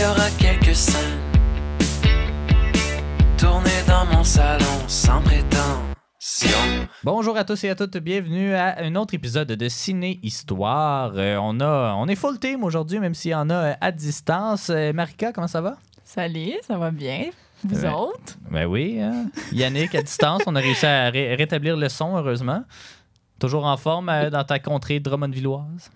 Il y aura quelques scènes tournées dans mon salon sans prétention. Bonjour à tous et à toutes, bienvenue à un autre épisode de Ciné Histoire. Euh, on, a, on est full team aujourd'hui, même s'il y en a euh, à distance. Euh, Marika, comment ça va? Salut, ça va bien? Vous autres? Ben oui, hein? Yannick, à distance, on a réussi à ré- rétablir le son, heureusement. Toujours en forme euh, dans ta contrée drummondvilloise.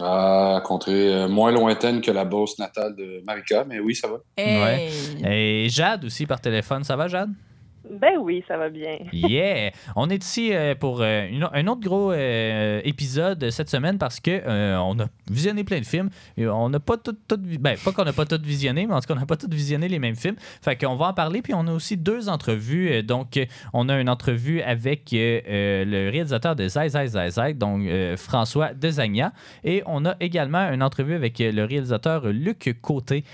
Ah, contrée euh, moins lointaine que la Beauce natale de Marika, mais oui, ça va. Hey! Et Jade aussi par téléphone, ça va Jade? Ben oui, ça va bien. Yeah! On est ici euh, pour euh, un autre gros euh, épisode cette semaine parce que on a visionné plein de films. On n'a pas tout, ben, pas qu'on n'a pas tout visionné, mais en tout cas, on n'a pas tout visionné les mêmes films. Fait qu'on va en parler. Puis on a aussi deux entrevues. Donc, on a une entrevue avec le réalisateur de Zai Zai Zai Zai, donc François Dezagna. Et on a également une entrevue avec le réalisateur Luc Côté,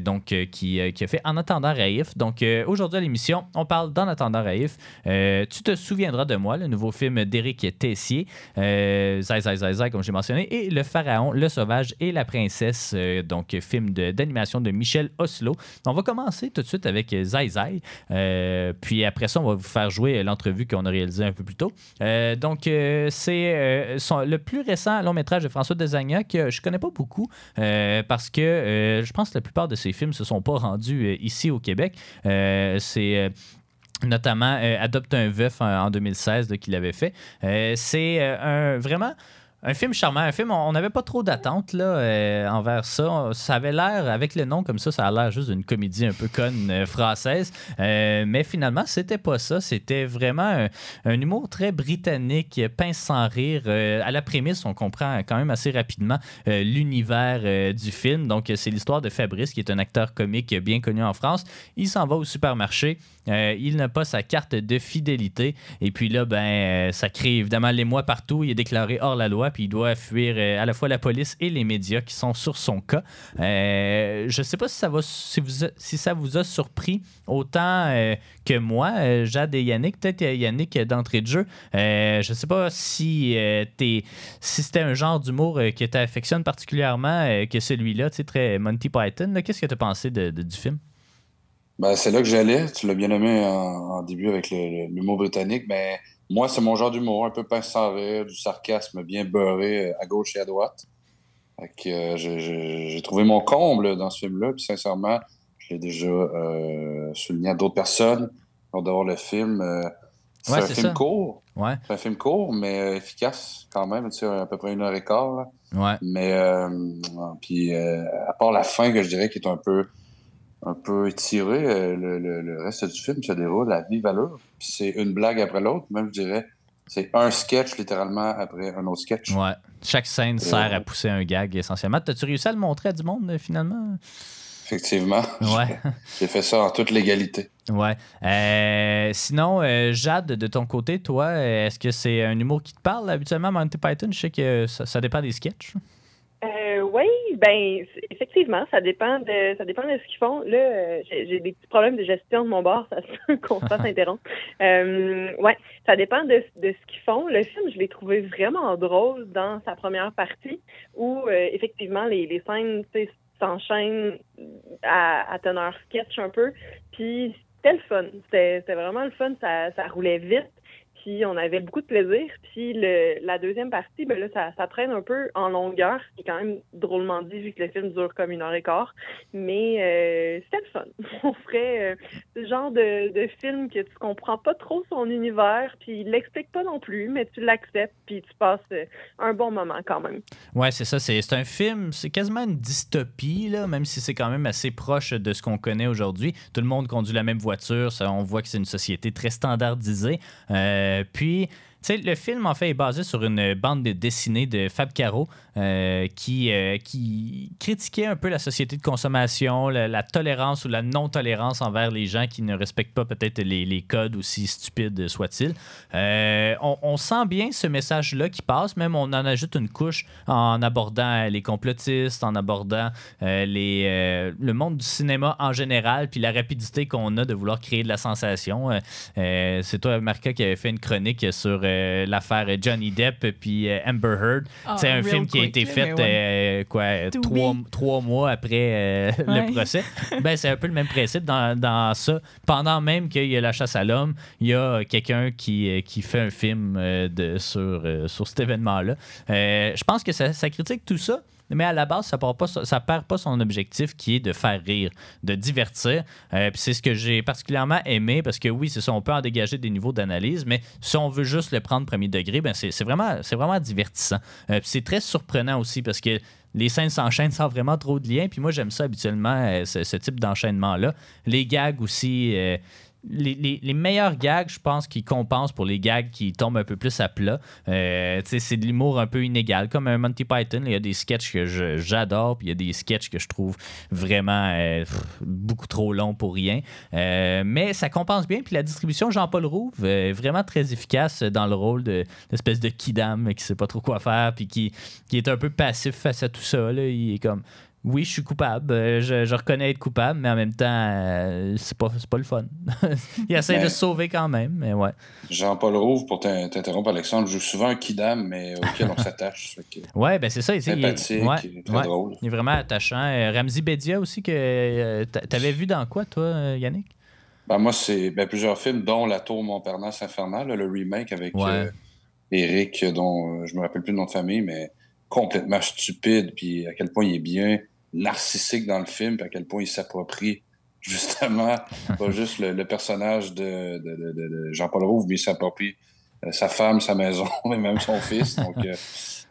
donc, qui, qui a fait En attendant Raïf. Donc, aujourd'hui à l'émission, on parle d'En attendant Raïf. Euh, tu te souviendras de moi, le nouveau film d'Éric Tessier, euh, Zai Zai Zai Zai, comme j'ai mentionné, et Le Pharaon, Le Sauvage et la Princesse, euh, donc film d'animation de, Michel Oslo. On va commencer tout de suite avec Zai Zai. Euh, puis après ça, on va vous faire jouer l'entrevue qu'on a réalisée un peu plus tôt. Donc, c'est le plus récent long métrage de François Desagna que je connais pas beaucoup parce que je pense que la plupart de ses films se sont pas rendus ici au Québec. C'est. Notamment euh, Adopte un veuf en, en 2016 là, qu'il avait fait. Euh, c'est euh, vraiment un film charmant, un film, on n'avait pas trop d'attentes là, envers ça. Ça avait l'air, avec le nom comme ça, ça a l'air juste d'une comédie un peu conne française. Mais finalement, c'était pas ça. C'était vraiment un, un humour très britannique, pince sans rire. À la prémisse, on comprend quand même assez rapidement l'univers du film. Donc, c'est l'histoire de Fabrice, qui est un acteur comique bien connu en France. Il s'en va au supermarché. Euh, il n'a pas sa carte de fidélité. Et puis là, ben, euh, ça crée évidemment l'émoi partout. Il est déclaré hors la loi, puis il doit fuir euh, à la fois la police et les médias qui sont sur son cas. Je ne sais pas si ça, vous a- surpris autant que moi, Jade et Yannick. Peut-être Yannick d'entrée de jeu. Je ne sais pas si, si c'était un genre d'humour que tu affectionnes particulièrement que celui-là, tu sais, très Monty Python. Qu'est-ce que tu as pensé de- du film? Ben, c'est là que j'allais. Tu l'as bien nommé en, en début avec l'humour britannique, mais moi, c'est mon genre d'humour, un peu pince sans rire, du sarcasme bien beurré à gauche et à droite. Fait que, euh, j'ai trouvé mon comble dans ce film-là, puis sincèrement, je l'ai déjà euh, souligné à d'autres personnes lors d'avoir le film. euh, c'est Ouais, un film ça. court, Ouais, c'est un film court, mais euh, efficace quand même, tu sais, à peu près une heure et quart. là. ouais. Mais euh, puis à part la fin que je dirais qui est un peu un peu étirée, euh, le, le- le reste du film se déroule à vive allure. C'est une blague après l'autre, même je dirais. C'est un sketch littéralement après un autre sketch. Ouais. Chaque scène sert à pousser un gag essentiellement. T'as-tu réussi à le montrer à du monde euh, finalement? Effectivement. Ouais. J'ai fait ça en toute légalité. Ouais. Euh, sinon, euh, Jade, de ton côté, toi, est-ce que c'est un humour qui te parle habituellement, Monty Python? Je sais que ça, ça dépend des sketchs. Euh, oui, ben effectivement, ça dépend de ça dépend de ce qu'ils font. Là, euh, j'ai des petits problèmes de gestion de mon bar, ça se qu'on se fasse interrompre. Euh, ouais, ça dépend de, de ce qu'ils font. Le film, je l'ai trouvé vraiment drôle dans sa première partie, où euh, effectivement les, les scènes s'enchaînent à, à teneur sketch un peu. Puis c'était le fun. C'était c'était vraiment le fun. Ça, ça roulait vite. Puis on avait beaucoup de plaisir. Puis le, la deuxième partie, ben là, ça, ça traîne un peu en longueur, qui est quand même drôlement dit vu que le film dure comme une heure et quart. Mais euh, c'était le fun. On ferait euh, ce genre de, de film que tu comprends pas trop son univers, puis il l'explique pas non plus, mais tu l'acceptes, puis tu passes euh, un bon moment quand même. Ouais, c'est ça. C'est un film, c'est quasiment une dystopie, là, même si c'est quand même assez proche de ce qu'on connaît aujourd'hui. Tout le monde conduit la même voiture. On voit que c'est une société très standardisée. Euh, puis, le film, en fait, est basé sur une bande de dessinée de Fab Caro euh, qui, euh, qui critiquait un peu la société de consommation, la, tolérance ou la non-tolérance envers les gens qui ne respectent pas peut-être les, codes, aussi stupides soient-ils. Euh, on, sent bien ce message-là qui passe, même on en ajoute une couche en abordant les complotistes, en abordant le monde du cinéma en général, puis la rapidité qu'on a de vouloir créer de la sensation. C'est toi, Marca, qui avait fait une chronique sur euh, l'affaire Johnny Depp puis euh, Amber Heard. Ah, c'est un film qui a été fait ouais. euh, quoi, trois, trois mois après Ouais. le procès. ben, c'est un peu le même principe dans, dans ça. Pendant même qu'il y a la chasse à l'homme, il y a quelqu'un qui, qui fait un film de, sur, sur cet événement-là. Je pense que ça, ça critique tout ça. Mais à la base, ça ne ça perd pas son objectif qui est de faire rire, de divertir. Euh, c'est ce que j'ai particulièrement aimé parce que oui, c'est ça, on peut en dégager des niveaux d'analyse, mais si on veut juste le prendre premier degré, ben c'est vraiment, vraiment divertissant. Euh, c'est très surprenant aussi parce que les scènes s'enchaînent sans vraiment trop de liens. Puis moi, j'aime ça habituellement, euh, ce, type d'enchaînement-là. Les gags aussi. Les, meilleurs gags, je pense, qui compensent pour les gags qui tombent un peu plus à plat. Euh, c'est de l'humour un peu inégal, comme un Monty Python. Il y a des sketchs que j'adore, puis il y a des sketchs que je trouve vraiment euh, beaucoup trop longs pour rien. Euh, mais ça compense bien. Puis la distribution, Jean-Paul Rouve, euh, est vraiment très efficace dans le rôle de l'espèce de kidam qui sait pas trop quoi faire, puis qui, qui est un peu passif face à tout ça. là. Il est comme oui, je suis coupable, euh, je, je reconnais être coupable, mais en même temps, euh, c'est pas, pas le fun. il essaie Mais- de se sauver quand même, mais ouais. Jean-Paul Rouve, pour t'in- t'interrompre, Alexandre, joue souvent un kidam, mais auquel on s'attache. Ouais, ben c'est ça. il- il, Sympathique, ouais, très ouais. drôle. Il est vraiment attachant. Euh, Ramzi Bedia aussi, que euh, t'a- t'avais vu dans quoi, toi, Yannick? Ben, moi, c'est ben, plusieurs films, dont La Tour Montparnasse Infernale, le remake avec Ouais. euh, Eric, dont je me rappelle plus le nom de famille, mais complètement stupide, puis à quel point il est bien narcissique dans le film, puis à quel point il s'approprie justement pas juste le, le personnage de, de- de- de- de Jean-Paul Rouve, mais il s'approprie euh, sa femme, sa maison, et même son fils. Donc, euh,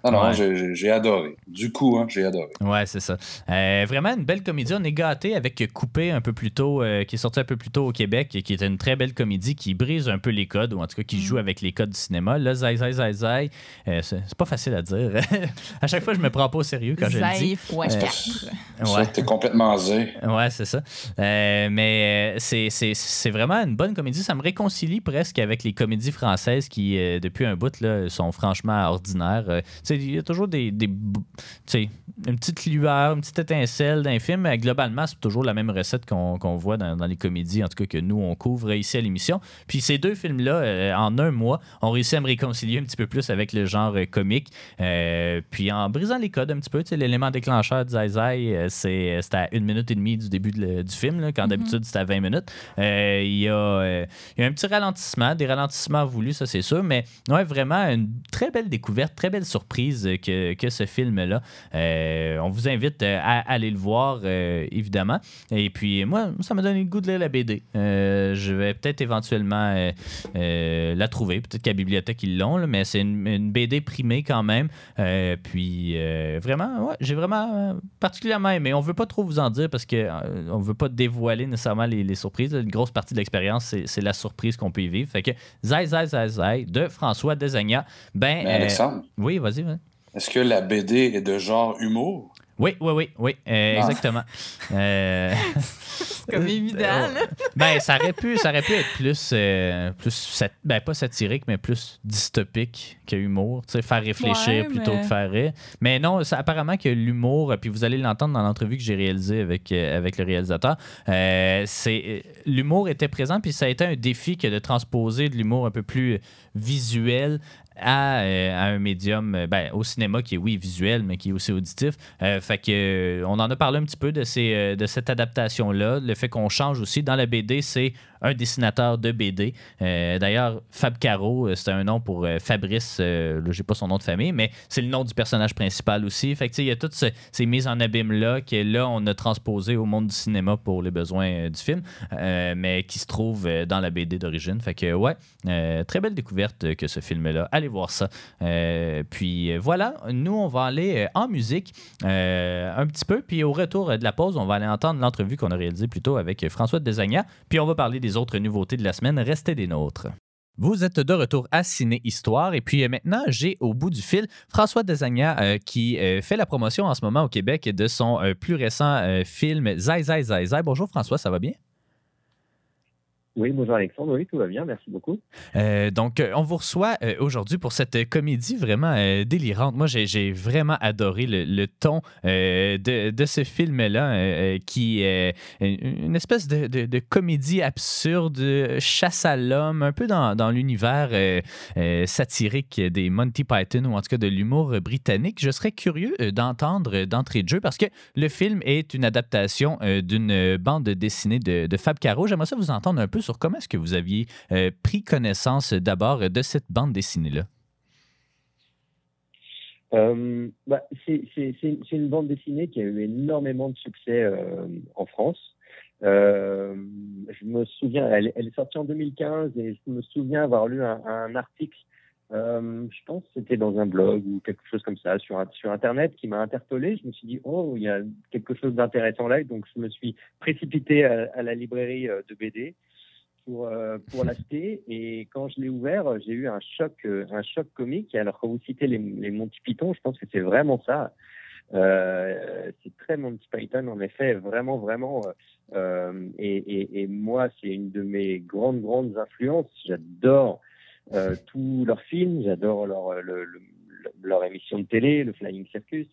non, non, Ouais. j'ai- adoré. Du coup, hein, j'ai adoré. Ouais, c'est ça. Euh, vraiment une belle comédie. On est gâté avec Coupé un peu plus tôt, euh, qui est sorti un peu plus tôt au Québec, et qui est une très belle comédie qui brise un peu les codes, ou en tout cas qui joue avec les codes du cinéma. Là, Zai Zai Zai Zai, euh, c'est pas facile à dire. à chaque fois, je me prends pas au sérieux quand je le dis. Zay fois Euh, 4. Ça, Ouais. t'es complètement zé. Ouais, c'est ça. Euh, mais c'est- c'est c'est vraiment une bonne comédie. Ça me réconcilie presque avec les comédies françaises qui, euh, depuis un bout, là, sont franchement ordinaires. Il y a toujours des. des une petite lueur, une petite étincelle d'un film. mais globalement, c'est toujours la même recette qu'on voit dans, dans les comédies, en tout cas que nous, on couvre ici à l'émission. Puis ces deux films-là, euh, en un mois, ont réussi à me réconcilier un petit peu plus avec le genre euh, comique. Euh, puis en brisant les codes un petit peu, tu sais, l'élément déclencheur de Zai Zai, c'est à une minute et demie du début de le- du film, là, quand d'habitude c'était à 20 minutes. Il y, y a un petit ralentissement, des ralentissements voulus, ça c'est sûr, mais ouais, vraiment une très belle découverte, très belle surprise que, que ce film-là. Euh, on vous invite euh, à aller le voir, euh, évidemment. Et puis moi, ça m'a donné le goût de lire la BD. Je vais peut-être éventuellement la trouver. Peut-être qu'à la bibliothèque, ils l'ont, là, mais c'est une, une BD primée quand même. Puis vraiment, ouais, j'ai vraiment particulièrement aimé. On veut pas trop vous en dire parce que on veut pas dévoiler nécessairement les, les surprises. Une grosse partie de l'expérience, c'est, la surprise qu'on peut y vivre. Fait que Zai Zai Zai Zai de François Desagna. Ben, Mais euh, Alexandre, oui, vas-y. Est-ce que la BD est de genre humour? Oui, oui, oui, oui, euh, Ah. exactement. Euh, C'est comme évident, là. ben, ça aurait pu, ça aurait pu être plus, euh, plus sat- ben, pas satirique, mais plus dystopique que humour. Tu sais, faire réfléchir Ouais, plutôt mais- que faire rire. Mais non, ça, apparemment que l'humour, puis vous allez l'entendre dans l'entrevue que j'ai réalisée avec, euh, avec le réalisateur, euh, c'est euh, l'humour était présent, puis ça a été un défi que de transposer de l'humour un peu plus visuel à, euh, à un médium, euh, ben, au cinéma qui est, oui, visuel, mais qui est aussi auditif. Euh, fait que, on en a parlé un petit peu de, ces, de cette adaptation-là. Le fait qu'on change aussi. Dans la BD, c'est un dessinateur de BD. Euh, D'ailleurs, Fab Caro, euh, c'est un nom pour euh, Fabrice, euh, j'ai pas son nom de famille, mais c'est le nom du personnage principal aussi. Fait que, il y a toutes ce- ces mises en abîme-là que là, on a transposé au monde du cinéma pour les besoins du film, mais qui se trouvent dans la BD d'origine. Fait que, ouais, très belle découverte que ce film-là. Allez voir ça. Puis voilà, nous, on va aller en musique un petit peu. Puis au retour de la pause, on va aller entendre l'entrevue qu'on a réalisée plus tôt avec François Desagna. Puis on va parler des autres nouveautés de la semaine. Restez des nôtres. Vous êtes de retour à Ciné Histoire. Et puis euh, maintenant, j'ai au bout du fil François Desagna euh, qui euh, fait la promotion en ce moment au Québec de son plus récent film Zai Zai Zai Zai. Bonjour François, ça va bien? Oui, bonjour Alexandre, oui, tout va bien, merci beaucoup. Euh, donc, euh, on vous reçoit euh, aujourd'hui pour cette comédie vraiment délirante. Moi, j'ai vraiment adoré le, ton de, de ce film-là, qui est une espèce de, de- comédie absurde, chasse à l'homme, un peu dans, dans l'univers satirique des Monty Python ou en tout cas de l'humour britannique. Je serais curieux d'entendre d'entrée de jeu parce que le film est une adaptation d'une bande dessinée de, de Fab Caro. J'aimerais ça vous entendre un peu sur comment est-ce que vous aviez euh, pris connaissance euh, d'abord euh, de cette bande dessinée-là? Bah, c'est une bande dessinée qui a eu énormément de succès en France. Je me souviens, elle, est sortie en 2015 et je me souviens avoir lu un, article, je pense que c'était dans un blog ou quelque chose comme ça, sur, Internet, qui m'a interpellé. Je me suis dit, oh, il y a quelque chose d'intéressant là. Donc, je me suis précipité à, la librairie de BD pour, euh, pour l'acheter. Et quand je l'ai ouvert, euh, j'ai eu un choc, euh, un choc comique. Et alors, quand vous citez les, les Monty Python, je pense que c'est vraiment ça. Euh, c'est très Monty Python, en effet, vraiment, vraiment. et, et, et moi, c'est une de mes grandes, grandes influences. J'adore tous leurs films, j'adore leur, le, le- leur émission de télé, le Flying Circus.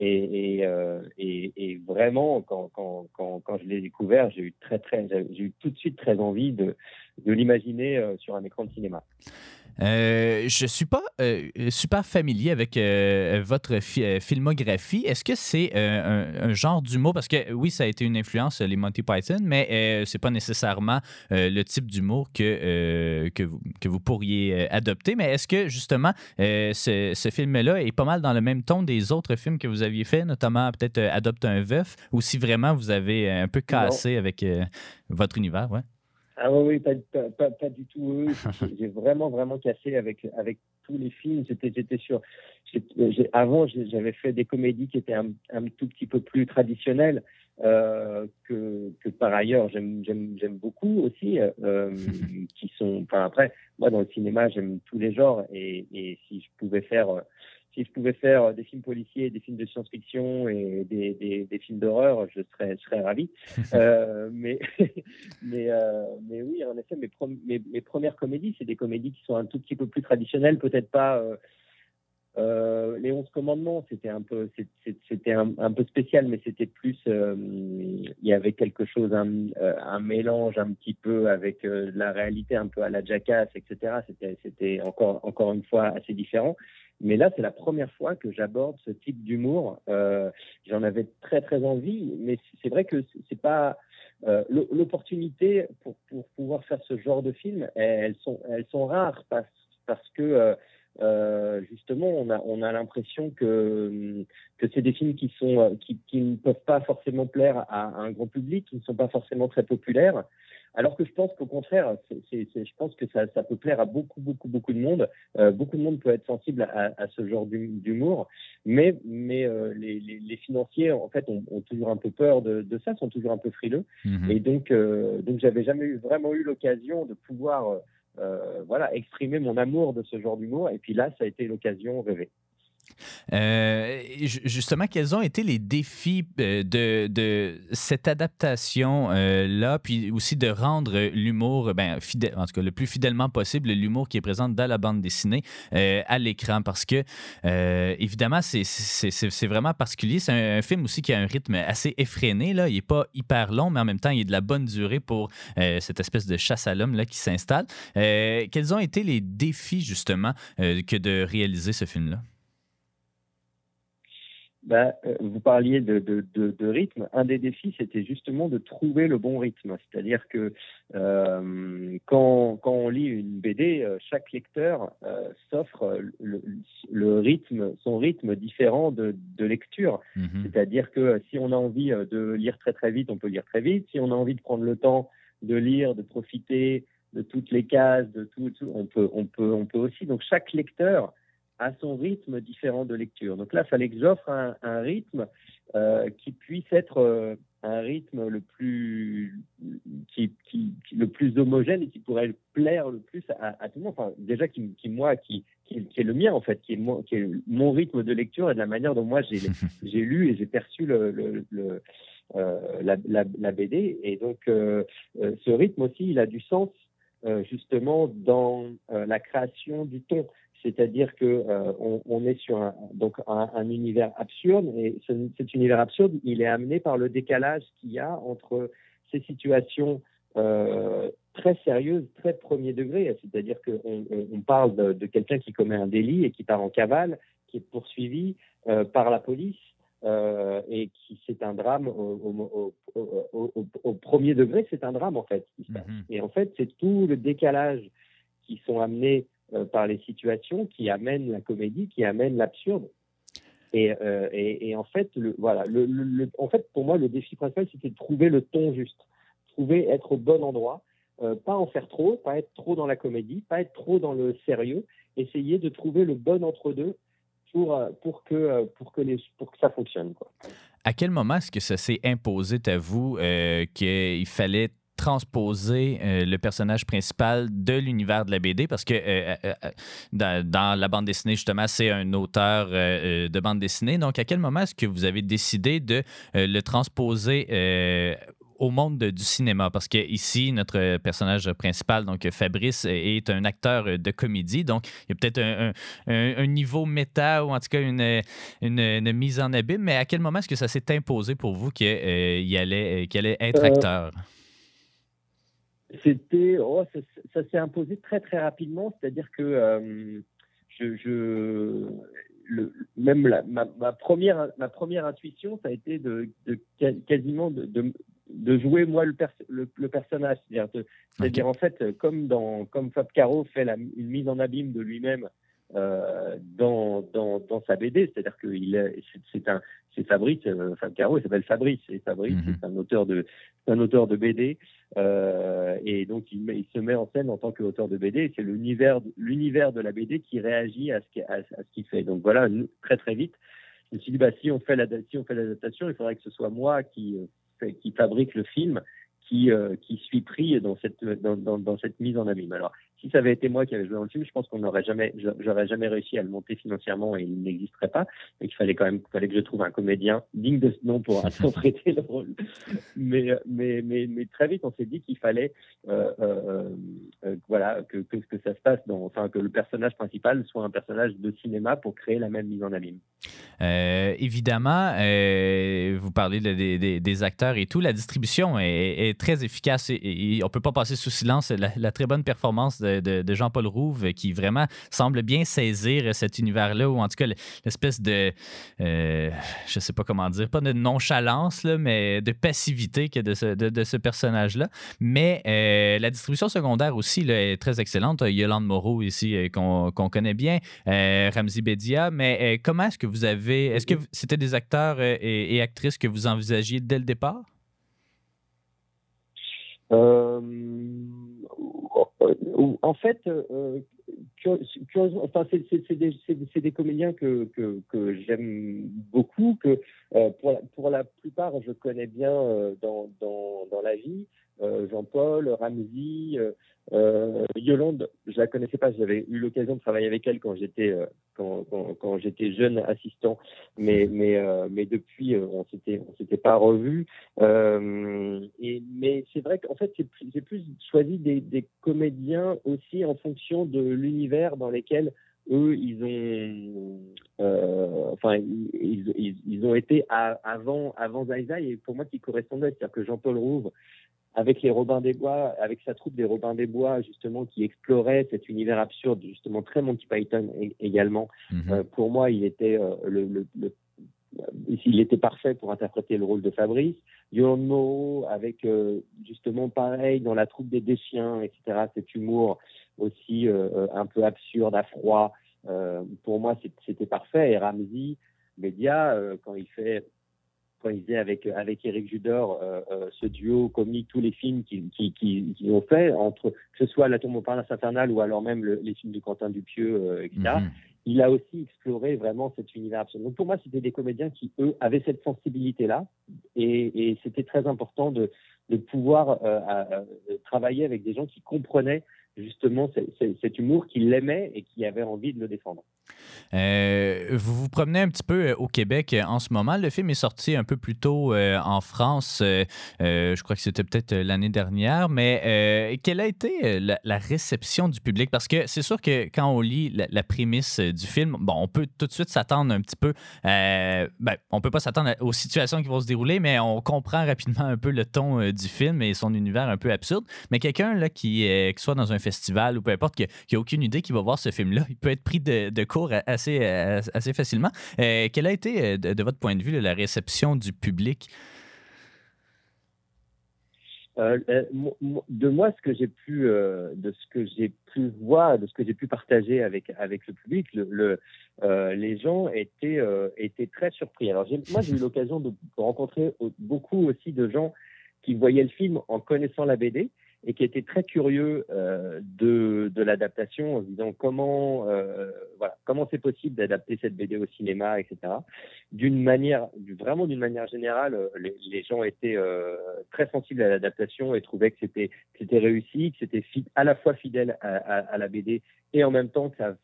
Et, et, euh, et, et vraiment, quand, quand, quand, quand je l'ai découvert, j'ai eu très, très, j'ai eu tout de suite très envie de, de l'imaginer euh, sur un écran de cinéma. Euh, je suis pas euh, super familier avec euh, votre fi- filmographie. Est-ce que c'est un, un genre d'humour? Parce que oui, ça a été une influence, les Monty Python, mais c'est pas nécessairement le type d'humour que, que, vous, que vous pourriez adopter. Mais est-ce que justement, ce, ce film-là est pas mal dans le même ton des autres films que vous aviez fait, notamment peut-être Adopte un veuf, ou si vraiment vous avez un peu cassé avec votre univers? Ouais? Ah oui, pas, pas, pas, pas du tout eux. J'ai- vraiment, vraiment cassé avec, avec tous les films. J'étais, j'étais sur. j'ai- avant, j'avais fait des comédies qui étaient un, un tout petit peu plus traditionnelles, euh, que, que par ailleurs j'aime, j'aime, j'aime beaucoup aussi, euh, qui sont. Enfin après, moi dans le cinéma, j'aime tous les genres et, et si je pouvais faire. Euh, Si je pouvais faire des films policiers, des films de science-fiction et des, des, des films d'horreur, je serais, je serais ravi. Euh, mais, mais, euh, mais oui, en effet, mes, mes, mes premières comédies, c'est des comédies qui sont un tout petit peu plus traditionnelles, peut-être pas. Euh, les Onze Commandements, c'était un peu, c'était un, peu spécial, mais c'était plus, euh, il y avait quelque chose, un, euh, mélange un petit peu avec la réalité, un peu à la Jackass, etc. C'était, c'était encore, encore une fois assez différent. Mais là, c'est la première fois que j'aborde ce type d'humour. J'en avais très très envie, mais c'est vrai que c'est- pas l'o- l'opportunité pour, pour pouvoir faire ce genre de film. Elles sont elles sont rares parce parce que euh, justement on a on a l'impression que que c'est des films qui sont euh, qui, qui ne peuvent pas forcément plaire à un grand public, qui ne sont pas forcément très populaires. Alors que je pense qu'au contraire, c'est, c'est- c'est- je pense que ça, ça peut plaire à beaucoup, beaucoup, beaucoup de monde. Euh, beaucoup de monde peut être sensible à, à ce genre d'hu- d'humour, mais, mais euh, les, les, les financiers, en fait, ont, ont toujours un peu peur de, de ça, sont toujours un peu frileux. Mhm. Et donc, euh, donc j'avais jamais eu, vraiment eu l'occasion de pouvoir voilà, exprimer mon amour de ce genre d'humour. Et puis là, ça a été l'occasion rêvée. Euh, ju- justement, quels ont été les défis euh, de, cette adaptation-là, puis aussi de rendre l'humour, ben, en tout cas le plus fidèlement possible, l'humour qui est présent dans la bande dessinée euh, à l'écran, parce que euh, évidemment, c'est- vraiment particulier. C'est un, film aussi qui a un rythme assez effréné. Là. Il n'est pas hyper long, mais en même temps, il est de la bonne durée pour euh, cette espèce de chasse à l'homme qui s'installe. Euh, quels ont été les défis, justement, euh, que de réaliser ce film-là? Bah, euh, vous parliez de, de, de, de rythme. Un des défis, c'était justement de trouver le bon rythme. C'est-à-dire que euh, quand, quand on lit une BD, euh, chaque lecteur euh, s'offre le, le rythme, son rythme différent de, de lecture. Mhm. C'est-à-dire que si on a envie euh, de lire très très vite, on peut lire très vite. Si on a envie de prendre le temps de lire, de profiter de toutes les cases, de tout, tout, on peut, on peut, on peut aussi. Donc chaque lecteur à son rythme différent de lecture. Donc là, il fallait que j'offre un, un rythme euh, qui puisse être euh, un rythme le plus qui, qui, qui- le plus homogène et qui pourrait plaire le plus à, à tout le monde. Enfin, déjà qui, qui moi qui, est le mien en fait, qui est mon, qui est mon rythme de lecture et de la manière dont moi j'ai j'ai lu et j'ai perçu le, le, le, euh, la, la, la BD. Et donc, ce rythme aussi, il a du sens justement dans la création du ton. C'est-à-dire que euh, on, on est sur un, donc un, un univers absurde et ce, cet univers absurde, il est amené par le décalage qu'il y a entre ces situations euh, très sérieuses, très premier degré. C'est-à-dire qu'on on, parle de, de quelqu'un qui commet un délit et qui part en cavale, qui est poursuivi euh, par la police et qui c'est un drame au, au, au, au, au- au premier degré, c'est un drame en fait. qui se passe. Mhm. Et en fait, c'est tout le décalage qui sont amenés par les situations qui amènent la comédie, qui amènent l'absurde. Et, euh, en fait, voilà, en fait, pour moi, le défi principal, c'était de trouver le ton juste, trouver être au bon endroit, euh, pas en faire trop, pas être trop dans la comédie, pas être trop dans le sérieux, essayer de trouver le bon entre deux pour euh, pour que euh, pour que pour que ça fonctionne. À quel moment est-ce que ça s'est imposé à vous euh, qu'il fallait transposer euh, le personnage principal de l'univers de la BD parce que euh, euh, dans, dans la bande dessinée justement c'est un auteur de bande dessinée. Donc à quel moment est-ce que vous avez décidé de le transposer au monde de- du cinéma? Parce que ici notre personnage principal donc Fabrice est un acteur de comédie. Donc il y a peut-être un, un- un- un niveau méta ou en tout cas une, une, une mise en abîme. Mais à quel moment est-ce que ça s'est imposé pour vous qu'il allait, qu'il allait être acteur? C'était, oh, ça, ça s'est imposé très très rapidement, c'est-à-dire que euh, je, je le, même la, ma, ma première ma première intuition, ça a été de, quasiment de, de, de jouer moi le, pers- le, le personnage, c'est-à-dire c'est-à-dire en fait comme dans comme Fab Caro fait la, une mise en abîme de lui-même euh, dans, dans dans sa BD, c'est-à-dire que c'est un c'est Fabrice euh, Caro, il s'appelle Fabrice, et Fabrice Mhm. c'est un auteur de c'est un auteur de BD euh, et donc il, se met en scène en tant qu'auteur de BD. C'est l'univers, l'univers de la BD qui réagit à ce qui- à, à ce qu'il fait. Donc voilà, très très vite, je me suis dit bah si on fait si l'adaptation, il faudrait que ce soit moi qui euh, qui fabrique le film, qui euh, qui suis pris dans cette dans, dans, dans cette mise en abîme. Alors si ça avait été moi qui avais joué dans le film, je pense qu'on n'aurait jamais j'a- j'aurais jamais réussi à le monter financièrement et il n'existerait pas. Et qu'il fallait quand même fallait que je trouve un comédien digne de ce nom pour interpréter le rôle mais, mais, mais, mais très vite, on s'est dit qu'il fallait euh, euh, euh, voilà, que, que, que ça se passe, dans, enfin, que le personnage principal soit un personnage de cinéma pour créer la même mise en abîme. Évidemment, vous parlez de- des- acteurs et tout. La distribution est, est très efficace et, et on ne peut pas passer sous silence la, la très bonne performance de, de- Jean-Paul Rouve qui vraiment semble bien saisir cet univers-là ou en tout cas l'espèce de, euh, je ne sais pas comment dire, pas de nonchalance, là, mais de passivité que de ce, de, ce personnage-là. Mais euh, la distribution secondaire aussi là, est très excellente. Yolande Moreau ici euh, qu'on connaît bien, euh, Ramzi Bedia. Mais euh, comment est-ce que vous avez. Est-ce que c'était des acteurs euh, et, et actrices que vous envisagiez dès le départ? Euh, en fait, euh, curieusement, enfin, c'est des, comédiens que, j'aime beaucoup, que euh, pour, la, plupart je connais bien euh, dans la vie. Euh, Jean-Paul, Ramsey, euh, euh, Yolande, je la connaissais pas, j'avais eu l'occasion de travailler avec elle quand j'étais quand, quand, j'étais jeune assistant, mais mais mais depuis on s'était on s'était pas revus. Euh, et, mais c'est vrai qu'en fait, j'ai plus choisi des, des comédiens aussi en fonction de l'univers dans lequel eux, ils ont, enfin, ils, ils, ils- ont été avant, avant et pour moi qui correspondait, c'est-à-dire que Jean-Paul Rouve, avec les Robins des Bois, avec sa troupe des Robins des Bois, justement, qui explorait cet univers absurde, justement très Monty Python également. Mhm. Euh, pour moi, il était euh, le, le, le- il était parfait pour interpréter le rôle de Fabrice. Yolande Moreau, avec euh, justement pareil dans la troupe des Déchiens, etc. Cet humour aussi euh, un peu absurde, à froid. Euh, pour moi, c'était parfait. Et Ramsey, Média, quand il fait quand il faisait avec avec Eric Judor euh, euh, ce duo comique, tous les films qu'ils qui, qui, qu'ils ont fait, entre que ce soit La Tour Montparnasse infernale ou alors même le- les films de Quentin Dupieux, euh, etc Mhm. il a aussi exploré vraiment cet univers absolu. Donc pour moi, c'était des comédiens qui, eux, avaient cette sensibilité-là. Et, et c'était très important de, de pouvoir à- travailler avec des gens qui comprenaient justement ce- ce- cet humour, qui l'aimaient et qui avaient envie de le défendre. Euh, vous vous promenez un petit peu euh, au Québec euh, en ce moment. Le film est sorti un peu plus tôt en France. je crois que c'était peut-être l'année dernière. Mais quelle a été la, réception du public? Parce que c'est sûr que quand on lit la, prémisse du film, bon, on peut tout de suite s'attendre un petit peu. ben, on peut pas s'attendre aux situations qui vont se dérouler, mais on comprend rapidement un peu le ton du film et son univers un peu absurde. Mais quelqu'un là qui, qui soit dans un festival ou peu importe, qui qui a aucune idée qui va voir ce film-là, il peut être pris de, de court assez, euh, assez facilement. Euh, quelle a été, euh, de, votre point de vue, la réception du public? De moi, ce que j'ai pu, de ce que j'ai pu voir, de ce que j'ai pu partager avec le public, le, le, les gens étaient très surpris. Alors moi, j'ai eu l'occasion de rencontrer au- beaucoup aussi de gens qui voyaient le film en connaissant la BD et qui étaient très curieux euh, de de l'adaptation, en se disant comment euh, voilà comment c'est possible d'adapter cette BD au cinéma, etc. D'une manière, vraiment d'une manière générale, euh, les, gens étaient euh, très sensibles à l'adaptation et trouvaient que c'était c'était réussi, que c'était à la fois fidèle à, à- à la BD et en même temps que ça,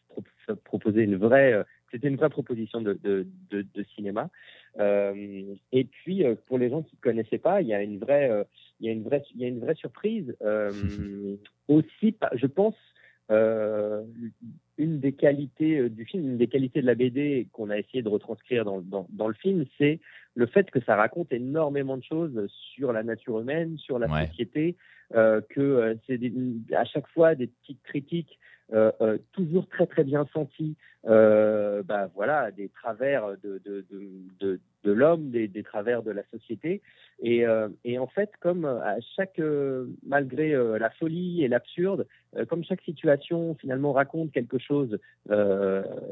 ça proposait une vraie, euh, c'était une vraie proposition de, de, de, de cinéma. Euh, et puis euh, pour les gens qui connaissaient pas, il y a une vraie, euh, il y a une vraie, il y a une vraie surprise aussi. Je pense. Une des qualités du film, une des qualités de la BD qu'on a essayé de retranscrire dans, dans, dans le film, c'est le fait que ça raconte énormément de choses sur la nature humaine, sur la Ouais. société, euh, que c'est à chaque fois des petites critiques euh, euh, toujours très très bien senties, euh, bah voilà, des travers de de, de, de, de l'homme, des, des travers de la société, et, euh, et en fait comme à chaque malgré la folie et l'absurde, comme chaque situation finalement raconte quelque chose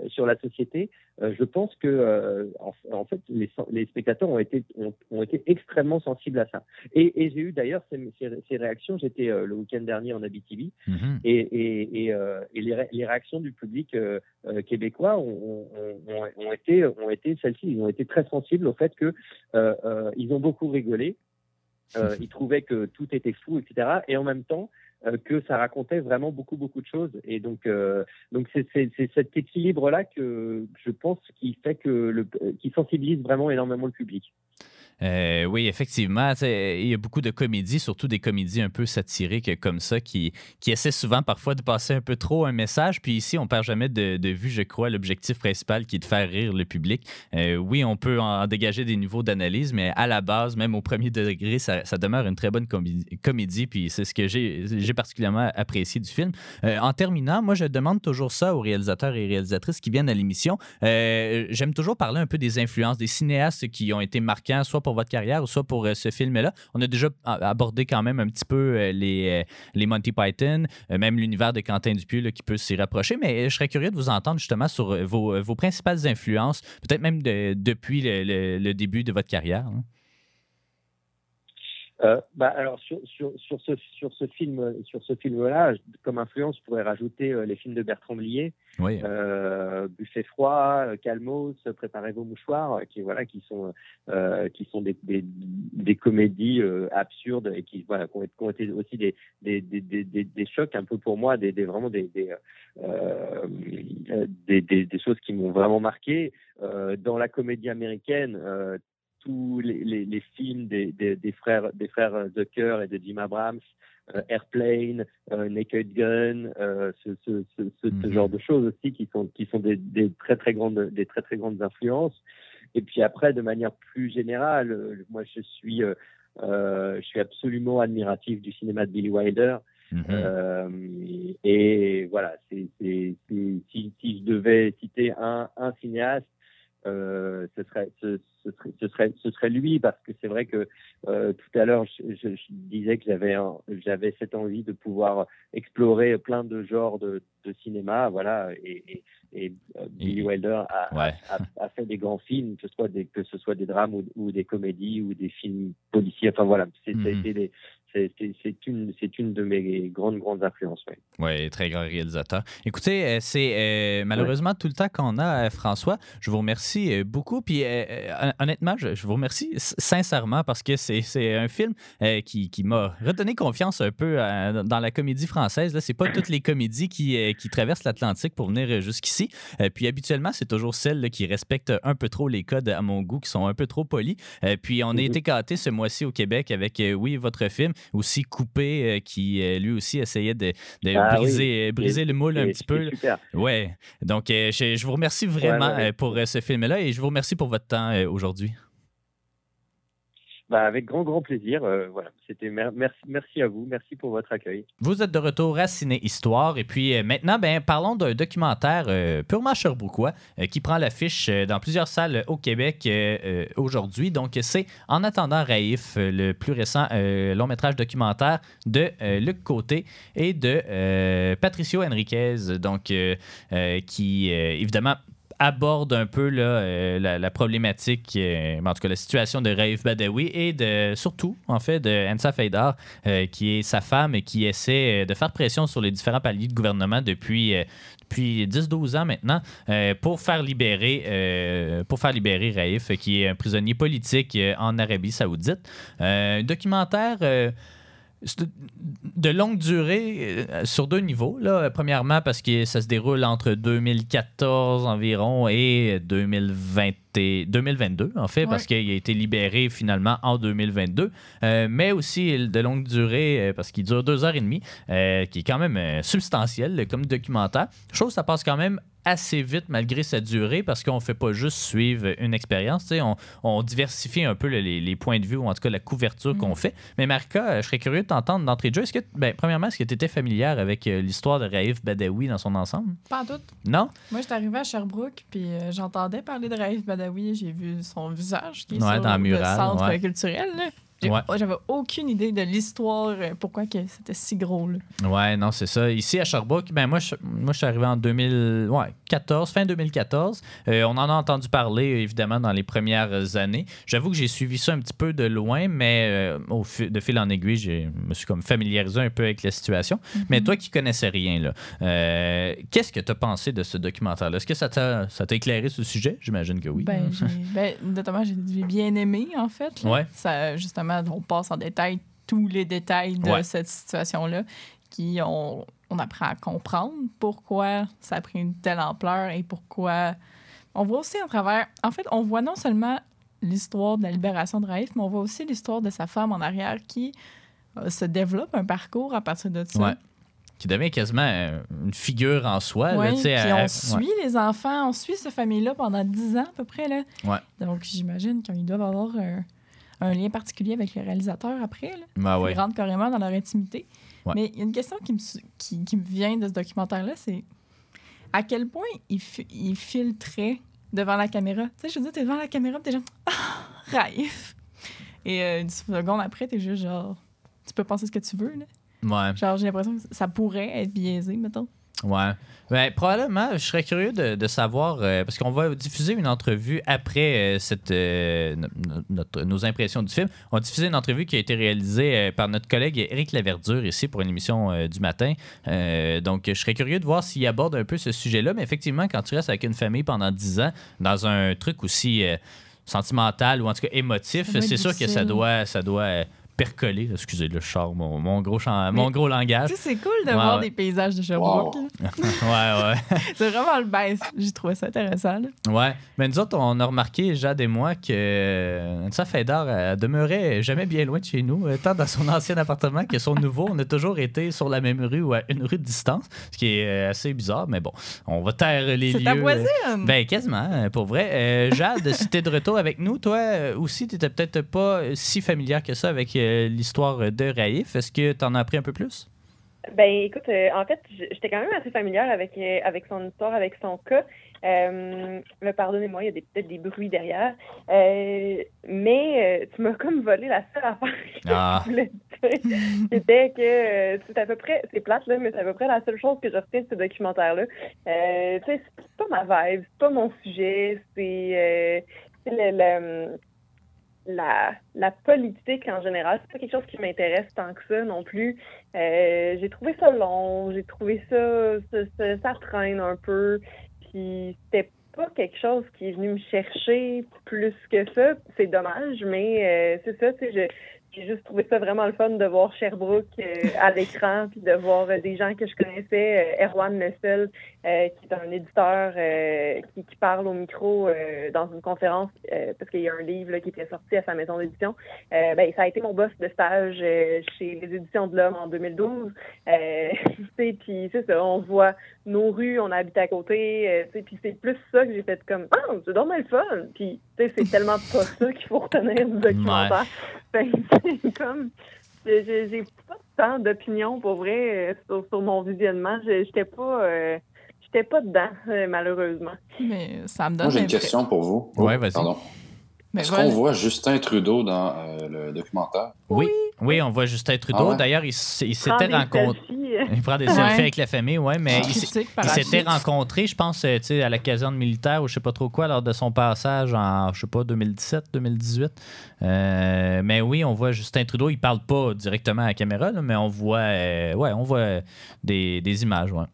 sur la société, je pense que en, en fait les, les spectateurs ont été ont, ont été extrêmement sensibles à ça. Et, et j'ai eu d'ailleurs ces, ces, ces réactions. J'étais le week-end dernier en Abitibi Mhm. et, et, et, euh, et les, ré- les réactions du public euh, euh, québécois ont, ont, ont, ont été ont été celles-ci. Ils ont été très sensibles au fait que euh, euh, ils ont beaucoup rigolé. Euh, ils trouvaient que tout était fou, etc. Et en même temps euh, que ça racontait vraiment beaucoup beaucoup de choses. Et donc euh, donc c'est cet équilibre là que je pense qui fait que le qui sensibilise vraiment énormément le public. Euh, oui, effectivement. Il y a beaucoup de comédies, surtout des comédies un peu satiriques comme ça, qui, qui essaient souvent parfois de passer un peu trop un message. Puis ici, on perd jamais de, vue, je crois, l'objectif principal qui est de faire rire le public. Euh, oui, on peut en dégager des niveaux d'analyse, mais à la base, même au premier degré, ça, demeure une très bonne comédie. comédie, puis c'est ce que j'ai particulièrement apprécié du film. Euh, en terminant, moi, je demande toujours ça aux réalisateurs et réalisatrices qui viennent à l'émission. J'aime toujours parler un peu des influences, des cinéastes qui ont été marquants, soit pour votre carrière ou soit pour euh, ce film-là. On a déjà abordé quand même un petit peu euh, les, euh, les Monty Python, même l'univers de Quentin Dupieux qui peut s'y rapprocher, mais je serais curieux de vous entendre justement sur vos, vos principales influences, peut-être même de- depuis le, le- le début de votre carrière. hein. Euh, bah, alors sur, sur, sur ce sur ce film sur ce film là comme influence je pourrais rajouter euh, les films de Bertrand Blier Oui. euh, Buffet froid euh, Calmos préparez vos mouchoirs euh, qui voilà qui sont euh, qui sont des, des, des comédies euh, absurdes et qui voilà qui ont, été- qui ont été aussi des des, des, des, des, des chocs un peu pour moi des, des vraiment des des, euh, des, des, des choses qui m'ont vraiment marqué euh, dans la comédie américaine euh, tous les, les, les films des, des, des frères des frères Zucker et de Jim Abrams, euh, Airplane, euh, Naked Gun, euh, ce, ce, ce, ce, ce Mhm. genre de choses aussi qui sont qui sont des, des très très grandes des très très grandes influences. Et puis après, de manière plus générale, euh, moi je suis je suis absolument admiratif du cinéma de Billy Wilder. Mhm. Euh, et voilà, c'est- si, si je devais citer un, un cinéaste, euh, ce, serait, ce, ce serait, ce, serait, ce serait lui, parce que c'est vrai que euh, tout à l'heure, je, je- je disais que j'avais, un- j'avais cette envie de pouvoir explorer plein de genres de, de cinéma, voilà, et, et, et, euh, Billy Wilder a, Ouais. a, a fait des grands films, que ce soit des, que ce soit des drames ou, ou des comédies ou des films policiers. Enfin voilà, c'est, ça a Mhm. été des, c'est une, une de mes grandes, grandes influences. ouais. Oui, très grand réalisateur. Écoutez, euh, c'est euh, malheureusement tout le temps qu'on a, euh, François. Je vous remercie beaucoup. Puis euh, honnêtement, je, je vous remercie sincèrement parce que c'est un film euh, qui, qui m'a redonné confiance un peu dans la comédie française. Ce n'est pas toutes les comédies qui, qui traversent l'Atlantique pour venir jusqu'ici. Puis habituellement, c'est toujours celles là, qui respectent un peu trop les codes à mon goût, qui sont un peu trop polis. Euh, puis on a Mhm. été gâtés ce mois-ci au Québec avec, oui, votre film, aussi Coupé, euh, qui euh, lui aussi essayait de, de Ah briser, euh, briser le moule un petit peu. Super. Ouais. Donc, je, je vous remercie vraiment Ouais, ouais, ouais. pour ce film-là et je vous remercie pour votre temps aujourd'hui. Bah, avec grand, grand plaisir. euh, voilà. C'était mer- merci, merci à vous. Merci pour votre accueil. Vous êtes de retour à Ciné Histoire. Et puis euh, maintenant, ben, parlons d'un documentaire euh, purement sherbrookeois euh, qui prend l'affiche dans plusieurs salles au Québec aujourd'hui. Donc, c'est En attendant euh, le plus récent long métrage documentaire de Luc Côté et de Patricio Henriquez. Donc, qui, évidemment, aborde un peu euh, la, problématique, euh, en tout cas la situation de Raif Badawi et de, surtout, en fait, de Ansa Faidar, euh, qui est sa femme et qui essaie de faire pression sur les différents paliers de gouvernement depuis, depuis 10-12 ans maintenant pour faire libérer pour faire libérer Raif, qui est un prisonnier politique en Arabie Saoudite. Un documentaire. De longue durée euh, sur deux niveaux. Là. Premièrement, parce que ça se déroule entre 2014 environ et 2020 et 2022, en fait, parce qu'il a été libéré finalement en 2022. Euh, mais aussi de longue durée, euh, parce qu'il dure deux heures et demie, euh, qui est quand même substantiel comme documentaire. Chose, ça passe quand même assez vite malgré sa durée parce qu'on ne fait pas juste suivre une expérience. On, on diversifie un peu le- les, les points de vue ou en tout cas la couverture qu'on fait. Mais Marika, euh, je serais curieux de t'entendre d'entrée de jeu. Est-ce que, ben, premièrement, est-ce que tu étais familière avec euh, l'histoire de Raif Badawi dans son ensemble? Pas en tout. Non? Moi, j'étais arrivée à Sherbrooke, puis euh, j'entendais parler de Raif Badawi. J'ai vu son visage qui est Ouais, sur dans le murale, centre ouais. culturel. là. Ouais. J'avais aucune idée de l'histoire, euh, pourquoi que c'était si gros. Là. Ouais, non, c'est ça. Ici à Sherbrooke, ben moi, je, moi, je suis arrivé en 2014, fin 2014. Euh, on en a entendu parler, évidemment, dans les premières années. J'avoue que j'ai suivi ça un petit peu de loin, mais euh, au fi- de fil en aiguille, je me suis comme familiarisé un peu avec la situation. Mais toi qui connaissais rien, là, euh, qu'est-ce que tu as pensé de ce documentaire-là? Est-ce que ça t'a éclairé sur le sujet? J'imagine que oui. Ben, ben, notamment, j'ai j'ai bien aimé, en fait. là. Ouais. Ça, justement, on passe en détail tous les détails de Ouais. cette situation-là, qui on, on apprend à comprendre pourquoi ça a pris une telle ampleur et pourquoi. On voit aussi à travers. En fait, on voit non seulement l'histoire de la libération de Raif, mais on voit aussi l'histoire de sa femme en arrière qui euh, se développe un parcours à partir de ça. Ouais. Qui devient quasiment euh, une figure en soi. là, Ouais, puis on suit les enfants, on suit cette famille-là pendant 10 ans à peu près. Là. Donc j'imagine qu'ils doivent avoir un, un lien particulier avec le réalisateur après. Là. Ouais. Ils rentrent carrément dans leur intimité. Ouais. Mais il y a une question qui me, qui, qui me vient de ce documentaire-là, c'est à quel point il, il filtrait devant la caméra? Tu sais, je veux dire, t'es devant la caméra, t'es genre « Ah, Raif! » Et euh, une seconde après, t'es juste genre... Tu peux penser ce que tu veux, là. Ouais. Genre, j'ai l'impression que ça pourrait être biaisé, mettons. Ouais. Ben, probablement, je serais curieux de, de savoir, euh, parce qu'on va diffuser une entrevue après euh, cette, euh, no- no- notre- nos impressions du film. On va diffuser une entrevue qui a été réalisée par notre collègue Éric Laverdure ici pour une émission du matin. Donc, je serais curieux de voir s'il aborde un peu ce sujet-là. Mais effectivement, quand tu restes avec une famille pendant 10 ans, dans un truc aussi sentimental ou en tout cas émotif, c'est sûr que ça doit, ça doit percoler. là. Excusez le char, mon, mon gros, champ- mon gros langage. Tu sais, c'est cool de Ouais, voir ouais. des paysages de Sherbrooke. Wow. ouais, ouais. C'est vraiment le baisse. J'ai trouvé ça intéressant. là. Ouais, mais nous autres, on a remarqué, Jade et moi, que euh, Anissa Faidar elle demeurait jamais bien loin de chez nous, euh, tant dans son ancien appartement que son nouveau. On a toujours été sur la même rue ou à une rue de distance, ce qui est euh, assez bizarre, mais bon, on va taire les lieux. C'est ta voisine! Ben, quasiment, euh, pour vrai. Euh, Jade, si t'es de retour avec nous, toi aussi, t'étais peut-être pas si familière que ça avec euh, l'histoire de Raïf. Est-ce que t'en as appris un peu plus? Ben, écoute, euh, en fait, j'étais quand même assez familière avec, euh, avec son histoire, avec son cas. Euh, mais pardonnez-moi, il y a peut-être des bruits derrière. Euh, mais tu m'as comme volé la seule affaire que Ah. je voulais dire. C'était que c'est à peu près, c'est plate, là, mais c'est à peu près la seule chose que je retiens de ce documentaire-là. Tu sais, c'est pas ma vibe, c'est pas mon sujet, c'est. c'est le- le- la, politique en général, c'est pas quelque chose qui m'intéresse tant que ça non plus. Euh, j'ai trouvé ça long, j'ai trouvé ça, ça, ça, traîne un peu, puis c'était pas quelque chose qui est venu me chercher plus que ça. C'est dommage, mais euh, c'est ça, tu sais, j'ai juste trouvé ça vraiment le fun de voir Sherbrooke euh, à l'écran, puis de voir euh, des gens que je connaissais, euh, Erwan euh, qui est un éditeur qui, qui parle au micro dans une conférence, parce qu'il y a un livre qui était sorti à sa maison d'édition. Ben, ça a été mon boss de stage chez les éditions de l'Homme en 2012. Euh, tu sais, puis c'est ça, on voit nos rues, on habite à côté, euh, tu sais, puis c'est plus ça que j'ai fait comme « Ah, c'est dommage le fun! » Puis, tu sais, c'est tellement pas ça qu'il faut retenir du documentaire. Fait que c'est comme... j'ai- pas tant d'opinion, pour vrai, euh, sur, sur mon visionnement. Je- J'étais pas... euh, J'étais pas dedans, euh, malheureusement. Mais ça me donne Moi, j'ai une question pour vous. Ouais, vas-y. Pardon. Est-ce voilà. qu'on voit Justin Trudeau dans euh, le documentaire? Oui, oui, on voit Justin Trudeau. Ah ouais? D'ailleurs, il, il s'était rencontré. Il prend des Ouais. selfies avec la famille, ouais, mais il, s'était rencontré, je pense, euh, tu sais, à la caserne militaire ou je sais pas trop quoi, lors de son passage en, je sais pas, 2017, 2018. Euh, mais oui, on voit Justin Trudeau, il parle pas directement à la caméra, là, mais on voit, euh, ouais, on voit des, des images, ouais.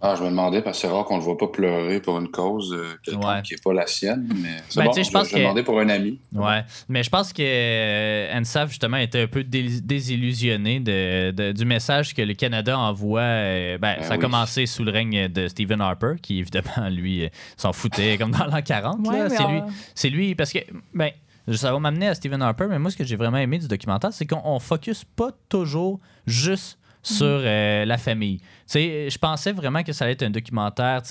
Ah, je me demandais, parce que c'est rare qu'on le voit pas pleurer pour une cause euh, Ouais. qui n'est pas la sienne, mais c'est Ben, bon, je je, pense je que- demandais pour un ami. Ouais, mais je pense que euh, Ansaf, justement, était un peu dés- désillusionné de, de- du message que le Canada envoie. euh, ben, Ben ça a oui. commencé sous le règne de Stephen Harper, qui, évidemment, lui, euh, s'en foutait comme dans l'an 40. Ouais, là. mais C'est lui, c'est lui, parce que, ben, ça va m'amener à Stephen Harper, mais moi, ce que j'ai vraiment aimé du documentaire, c'est qu'on on focus pas toujours juste sur euh, la famille. Je pensais vraiment que ça allait être un documentaire,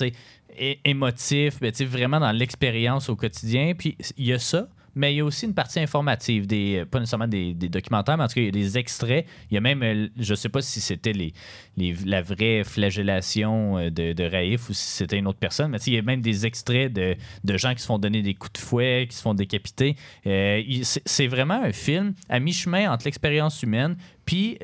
émotif, mais vraiment dans l'expérience au quotidien. Puis il y a ça, mais il y a aussi une partie informative, des, pas nécessairement des, des documentaires, mais en tout cas, il y a des extraits. Il y a même, euh, je sais pas si c'était les, les- la vraie flagellation euh, de, de Raif ou si c'était une autre personne, mais il y a même des extraits de, de gens qui se font donner des coups de fouet, qui se font décapiter. Euh, c'est vraiment un film à mi-chemin entre l'expérience humaine puis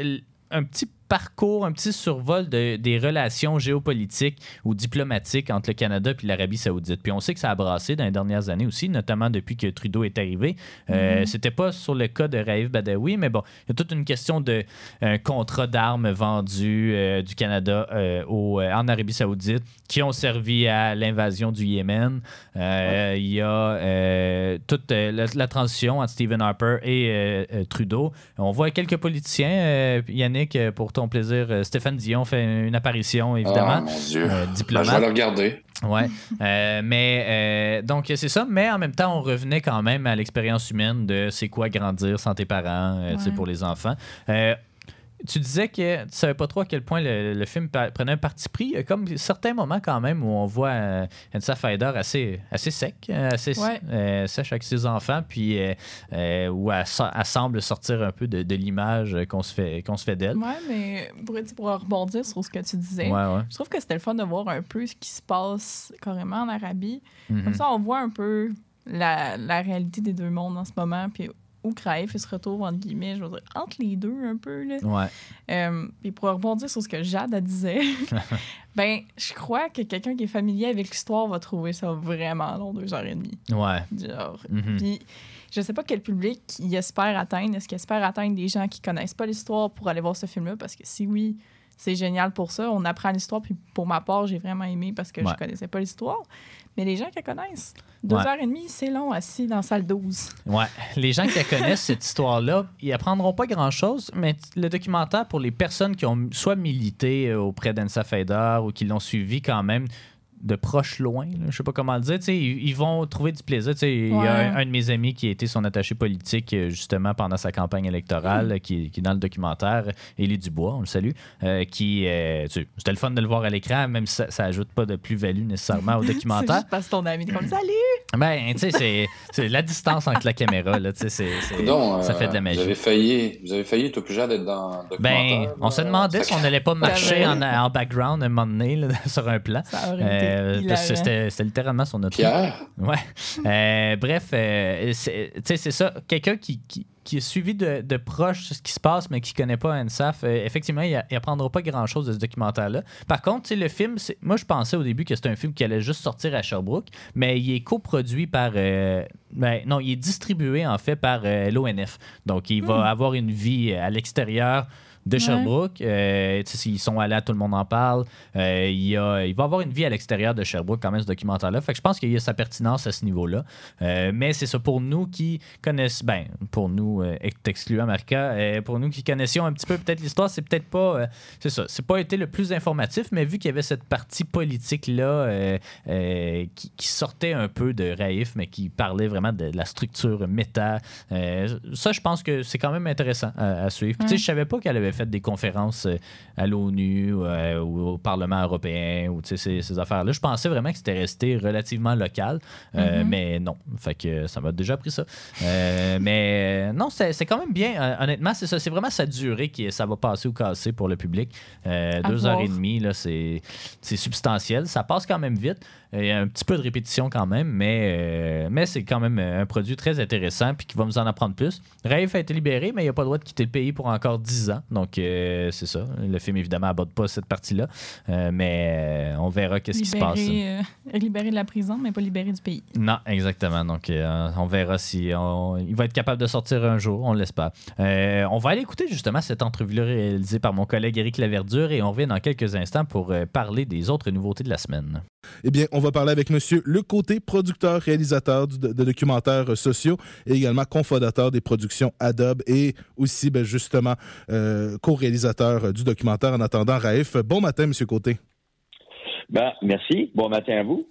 un petit parcours, un petit survol de- des relations géopolitiques ou diplomatiques entre le Canada et l'Arabie Saoudite. Puis on sait que ça a brassé dans les dernières années aussi, notamment depuis que Trudeau est arrivé. Euh, C'était pas sur le cas de Raif Badawi, mais bon, il y a toute une question de un contrat d'armes vendus euh, du Canada euh, au, en Arabie Saoudite qui ont servi à l'invasion du Yémen. Il y a toute la, la transition entre Stephen Harper et Trudeau. On voit quelques politiciens. Yannick, pour ton plaisir, euh, Stéphane Dion fait une apparition, Ah, évidemment. mon Dieu. Euh, Ben, je vais diplomate. le regarder. Ouais. Euh, mais euh, donc c'est ça, mais en même temps, on revenait quand même à l'expérience humaine de c'est quoi grandir sans tes parents, euh, tu sais, Ouais. pour les enfants. Tu disais que tu savais pas trop à quel point le, le film prenait un parti pris. Il y a comme certains moments quand même où on voit euh, Ensa Faider assez, assez sec, euh, assez Ouais. euh, sèche avec ses enfants, puis euh, où elle, elle semble sortir un peu de, de l'image qu'on se fait, qu'on se fait d'elle. Ouais, mais pour, pour rebondir sur ce que tu disais, Ouais, ouais. je trouve que c'était le fun de voir un peu ce qui se passe carrément en Arabie. Comme ça, on voit un peu la, la réalité des deux mondes en ce moment, puis où Kraïf il se retrouve, entre guillemets, je veux dire, entre les deux un peu. Là. Ouais. Euh, puis pour rebondir sur ce que Jade disait, ben, je crois que quelqu'un qui est familier avec l'histoire va trouver ça vraiment long, deux heures et demie. Ouais. Genre. Mhm. Puis je sais pas quel public il espère atteindre. Est-ce qu'il espère atteindre des gens qui connaissent pas l'histoire pour aller voir ce film-là? Parce que si oui, c'est génial pour ça. On apprend l'histoire. Puis pour ma part, j'ai vraiment aimé parce que Ouais. je connaissais pas l'histoire. Mais les gens qui la connaissent, deux Ouais. heures et demie, c'est long assis dans la salle 12. Ouais. Les gens qui la connaissent, cette histoire-là, ils apprendront pas grand-chose, mais le documentaire, pour les personnes qui ont soit milité euh, auprès d'Ensa Feder ou qui l'ont suivi quand même de proche loin, là, je sais pas comment le dire, ils, ils vont trouver du plaisir. Il y a un, un de mes amis qui a été son attaché politique euh, justement pendant sa campagne électorale, euh, qui, qui est dans le documentaire, Élie Dubois, on le salue, euh, qui, euh, c'était le fun de le voir à l'écran, même si ça, ça ajoute pas de plus-value nécessairement au C'est documentaire. juste parce que ton ami comme Salut! Ben, tu sais, c'est- c'est la distance entre la caméra, là, tu sais, ça euh, fait de la Vous magie. avez failli, vous avez failli être obligé d'être dans le Ben, on se demandait si on n'allait pas marcher en, en background un moment donné là, sur un plan. Euh, c'était littéralement son auto. Pierre, Ouais. Euh, bref, euh, c'est- tu sais, c'est ça. Quelqu'un qui, qui, qui a suivi de, de proche ce qui se passe, mais qui connaît pas NSAF, euh, effectivement, il, a- il apprendra pas grand-chose de ce documentaire-là. Par contre, le film, moi, je pensais au début que c'était un film qui allait juste sortir à Sherbrooke, mais il est coproduit par... euh, ben, non, il est distribué, en fait, par euh, l'ONF. Donc, il va avoir une vie à l'extérieur de. Sherbrooke. Euh, ils sont allés à Tout le monde en parle. Euh, il, y a- il va avoir une vie à l'extérieur de Sherbrooke, quand même, ce documentaire-là. Fait que je pense qu'il y a sa pertinence à ce niveau-là. Euh, mais c'est ça, pour nous qui connaissent, ben, pour nous, excluant Marca, pour nous qui connaissions un petit peu peut-être l'histoire, c'est peut-être pas, c'est ça, c'est pas été le plus informatif, mais vu qu'il y avait cette partie politique-là qui, qui sortait un peu de Raif, mais qui parlait vraiment de, la structure méta, euh, ça, je pense que c'est quand même intéressant à, à suivre. Tu sais, je savais pas qu'elle avait fait des conférences euh, à l'ONU euh, ou au Parlement européen ou ces, ces affaires-là. Je pensais vraiment que c'était resté relativement local, euh, Mhm. mais non. Fait que ça m'a déjà pris ça. Mais non, c'est quand même bien. Honnêtement, c'est ça. C'est vraiment sa durée qui ça va passer ou casser pour le public. Deux voir. heures et demie, c'est substantiel. Ça passe quand même vite. Il y a un petit peu de répétition quand même, mais, euh, mais c'est quand même un produit très intéressant puis qui va nous en apprendre plus. Rafe a été libéré, mais il n'a pas le droit de quitter le pays pour encore 10 ans. Donc, euh, c'est ça. Le film, évidemment, aborde pas cette partie-là. Euh, mais euh, on verra qu'est-ce qui se passe. Libéré, euh, libéré de la prison, mais pas libéré du pays. Non, exactement. Donc, euh, on verra si on- il va être capable de sortir un jour, on l'espère. Euh, on va aller écouter justement cette entrevue-là réalisée par mon collègue Éric Laverdure et on revient dans quelques instants pour euh, parler des autres nouveautés de la semaine. Eh bien, on va parler avec Monsieur Le Côté, producteur, réalisateur de, documentaires sociaux et également cofondateur des productions Adobe et aussi, ben, justement, euh, co-réalisateur du documentaire En attendant Raif. Bon matin, Monsieur Côté. Ben, merci. Bon matin à vous.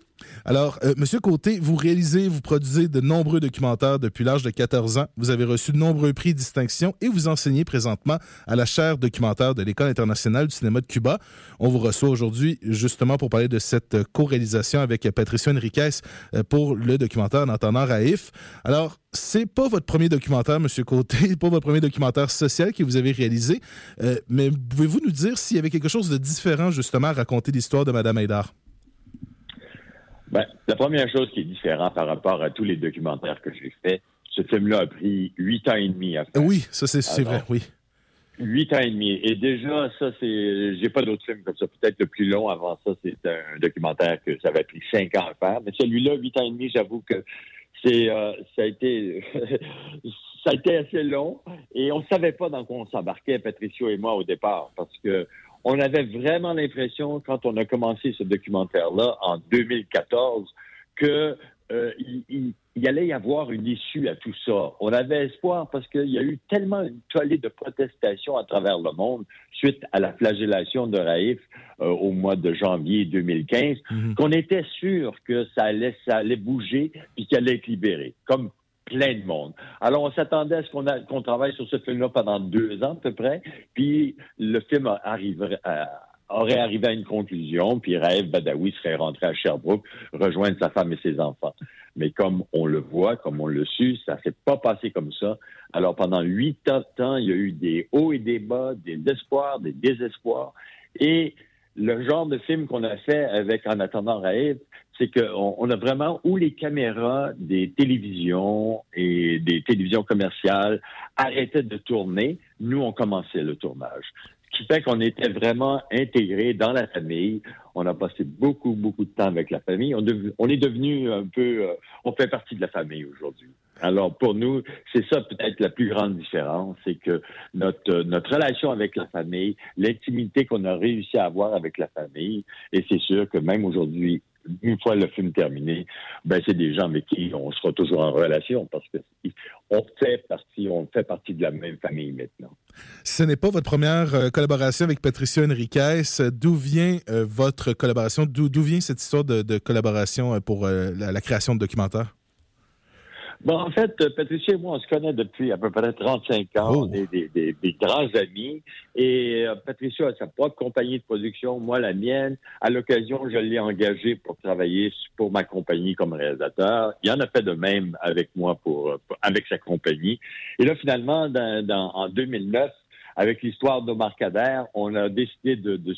Alors, euh, Monsieur Côté, vous réalisez, vous produisez de nombreux documentaires depuis l'âge de 14 ans. Vous avez reçu de nombreux prix et distinctions et vous enseignez présentement à la chaire documentaire de l'École internationale du cinéma de Cuba. On vous reçoit aujourd'hui justement pour parler de cette euh, co-réalisation avec euh, Patricia Enriquez euh, pour le documentaire En Raif. Alors, c'est pas votre premier documentaire, Monsieur Côté, pas votre premier documentaire social que vous avez réalisé, mais pouvez-vous nous dire s'il y avait quelque chose de différent justement à raconter l'histoire de Madame Haïdar? Ben, la première chose qui est différente par rapport à tous les documentaires que j'ai faits, ce film-là a pris huit ans et demi à faire. Oui, ça c'est vrai, oui. Huit ans et demi. Et déjà, ça, c'est. J'ai pas d'autres films comme ça. Peut-être le plus long avant ça, c'est un documentaire que ça avait pris cinq ans à faire. Mais celui-là, huit ans et demi, j'avoue que c'est euh, ça a été ça a été assez long. Et on savait pas dans quoi on s'embarquait, Patricio et moi, au départ, parce que on avait vraiment l'impression, quand on a commencé ce documentaire-là en 2014, que euh, il, il- il allait y avoir une issue à tout ça. On avait espoir parce qu'il y a eu tellement une tollée de protestations à travers le monde suite à la flagellation de Raif euh, au mois de janvier 2015 Mhm. qu'on était sûr que ça allait, ça allait bouger puis qu'il allait être libéré, comme plein de monde. Alors, on s'attendait à ce qu'on qu'on travaille sur ce film-là pendant deux ans à peu près, puis le film arriverait à- aurait arrivé à une conclusion, puis Raif Badawi serait rentré à Sherbrooke, rejoindre sa femme et ses enfants. Mais comme on le voit, comme on le su, ça s'est pas passé comme ça. Alors, pendant huit ans il y a eu des hauts et des bas, des espoirs, des désespoirs. Et le genre de film qu'on a fait avec En attendant Raïf, c'est qu'on on a vraiment où les caméras des télévisions et des télévisions commerciales arrêtaient de tourner, nous, on commençait le tournage. Ce qui fait qu'on était vraiment intégrés dans la famille. On a passé beaucoup, beaucoup de temps avec la famille. On, on est devenu un peu... euh, on fait partie de la famille aujourd'hui. Alors, pour nous, c'est ça peut-être la plus grande différence, c'est que notre, euh, notre relation avec la famille, l'intimité qu'on a réussi à avoir avec la famille, et c'est sûr que même aujourd'hui, une fois le film terminé, ben c'est des gens avec qui on sera toujours en relation parce que on fait partie, on fait partie de la même famille maintenant. Ce n'est pas votre première euh, collaboration avec Patricia Enriquez. D'où vient euh, votre collaboration? D'où vient cette histoire de, collaboration pour la, la création de documentaires? Bon, en fait, euh, Patricia et moi, on se connaît depuis à peu près 35 ans. Oh. On est des, des- des grands amis. Et euh, Patricia a sa propre compagnie de production, moi la mienne. À l'occasion, je l'ai engagé pour travailler pour ma compagnie comme réalisateur. Il en a fait de même avec moi pour, pour- avec sa compagnie. Et là, finalement, dans, dans- en 2009, avec l'histoire d'Omar Kader, on a décidé de, de,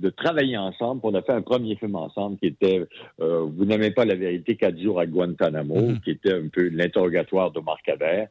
de travailler ensemble. On a fait un premier film ensemble qui était euh, Vous n'aimez pas la vérité, quatre jours à Guantanamo, Mhm. qui était un peu l'interrogatoire d'Omar Kader.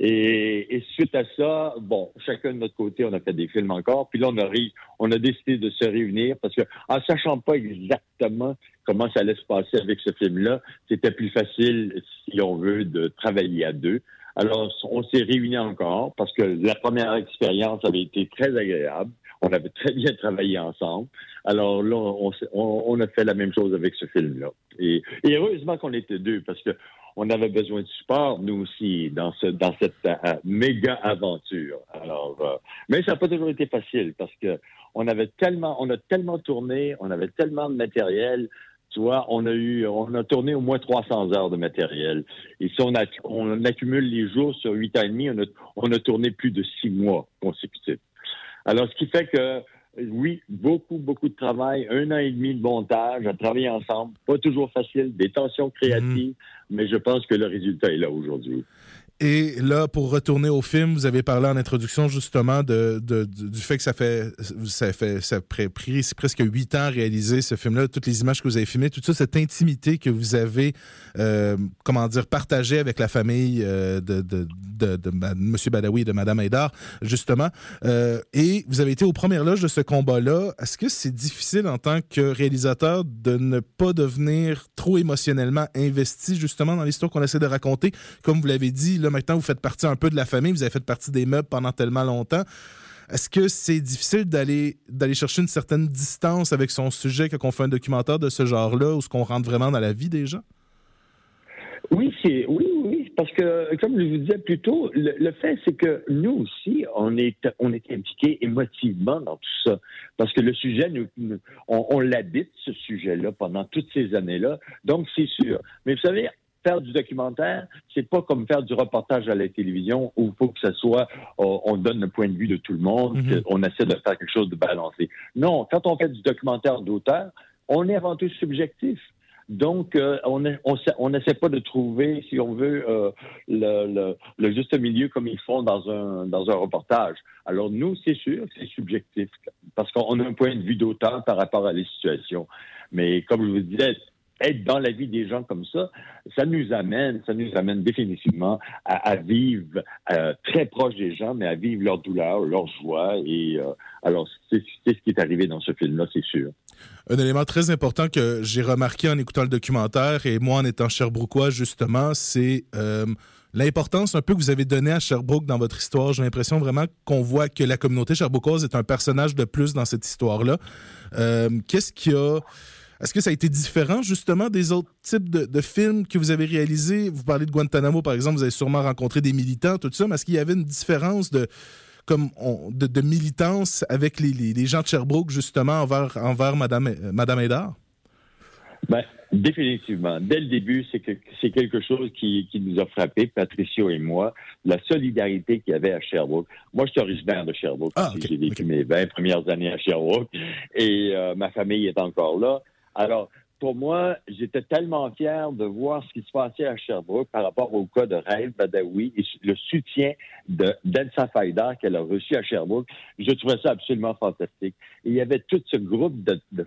Et, et suite à ça, bon, chacun de notre côté, on a fait des films encore. Puis là, on a, ri- on a décidé de se réunir parce que, en sachant pas exactement comment ça allait se passer avec ce film-là, c'était plus facile, si on veut, de travailler à deux. Alors, on s'est réunis encore parce que la première expérience avait été très agréable. On avait très bien travaillé ensemble. Alors là, on, on- on a fait la même chose avec ce film-là. Et, et heureusement qu'on était deux parce que on avait besoin de support, nous aussi, dans, ce, dans cette euh, méga aventure. Alors, euh, mais ça n'a pas toujours été facile parce que on avait tellement, on a tellement tourné, on avait tellement de matériel. Tu vois, on a eu, on a tourné au moins 300 heures de matériel. Et si on, a, on accumule les jours sur huit ans et demi, on a, on a tourné plus de six mois consécutifs. Alors, ce qui fait que, oui, beaucoup, beaucoup de travail, un an et demi de montage, à travailler ensemble, pas toujours facile, des tensions créatives, mais je pense que le résultat est là aujourd'hui. Et là, pour retourner au film, vous avez parlé en introduction justement de, de- du fait que ça fait ça fait ça a pris presque huit ans à réaliser ce film-là, toutes les images que vous avez filmées, toute ça, cette intimité que vous avez, euh, comment dire, partagée avec la famille euh, de, de, de, M. Badawi et de Mme Haïdar, justement. Euh, et vous avez été aux premières loges de ce combat-là. Est-ce que c'est difficile en tant que réalisateur de ne pas devenir trop émotionnellement investi justement dans l'histoire qu'on essaie de raconter? Comme vous l'avez dit, là maintenant vous faites partie un peu de la famille, vous avez fait partie des meubles pendant tellement longtemps. Est-ce que c'est difficile d'aller d'aller chercher une certaine distance avec son sujet quand on fait un documentaire de ce genre-là, où ce qu'on rentre vraiment dans la vie des gens? Oui, c'est oui, oui, parce que comme je vous disais plus tôt, le, le fait c'est que nous aussi, on est on est impliqués émotivement dans tout ça, parce que le sujet, nous, nous- on, on l'habite ce sujet-là pendant toutes ces années-là, donc c'est sûr. Mais vous savez. Faire du documentaire, c'est pas comme faire du reportage à la télévision où il faut que ça soit, on, on donne le point de vue de tout le monde, Mhm. on essaie de faire quelque chose de balancé. Non, quand on fait du documentaire d'auteur, on est avant tout subjectif. Donc, euh, on est- on on n'essaie pas de trouver, si on veut, euh, le, le- le juste milieu comme ils font dans un, dans un reportage. Alors, nous, c'est sûr c'est subjectif, parce qu'on a un point de vue d'auteur par rapport à les situations. Mais comme je vous disais, être dans la vie des gens comme ça, ça nous amène, ça nous amène définitivement à, vivre euh, très proche des gens, mais à vivre leur douleur, leur joie. Et euh, alors, c'est ce qui est arrivé dans ce film-là, c'est sûr. Un élément très important que j'ai remarqué en écoutant le documentaire et moi en étant Sherbrookeois, justement, c'est euh, l'importance un peu que vous avez donnée à Sherbrooke dans votre histoire. J'ai l'impression vraiment qu'on voit que la communauté sherbrookeoise est un personnage de plus dans cette histoire-là. Qu'est-ce qui a. Est-ce que ça a été différent justement des autres types de, de films que vous avez réalisés? Vous parlez de Guantanamo, par exemple, vous avez sûrement rencontré des militants, tout ça, mais est-ce qu'il y avait une différence de, comme on- de, de militance avec les, les- les gens de Sherbrooke, justement, envers, envers Madame, euh, Madame? Ben, définitivement. Dès le début, c'est que c'est quelque chose qui, qui nous a frappé, Patricio et moi, la solidarité qu'il y avait à Sherbrooke. Moi, je suis originaire de Sherbrooke. Ah, J'ai vécu mes 20 premières années à Sherbrooke et euh, ma famille est encore là. Alors, pour moi, j'étais tellement fier de voir ce qui se passait à Sherbrooke par rapport au cas de Raïf Badawi et le soutien de d'Elsa Faïdar qu'elle a reçu à Sherbrooke. Je trouvais ça absolument fantastique. Il y avait tout ce groupe de, de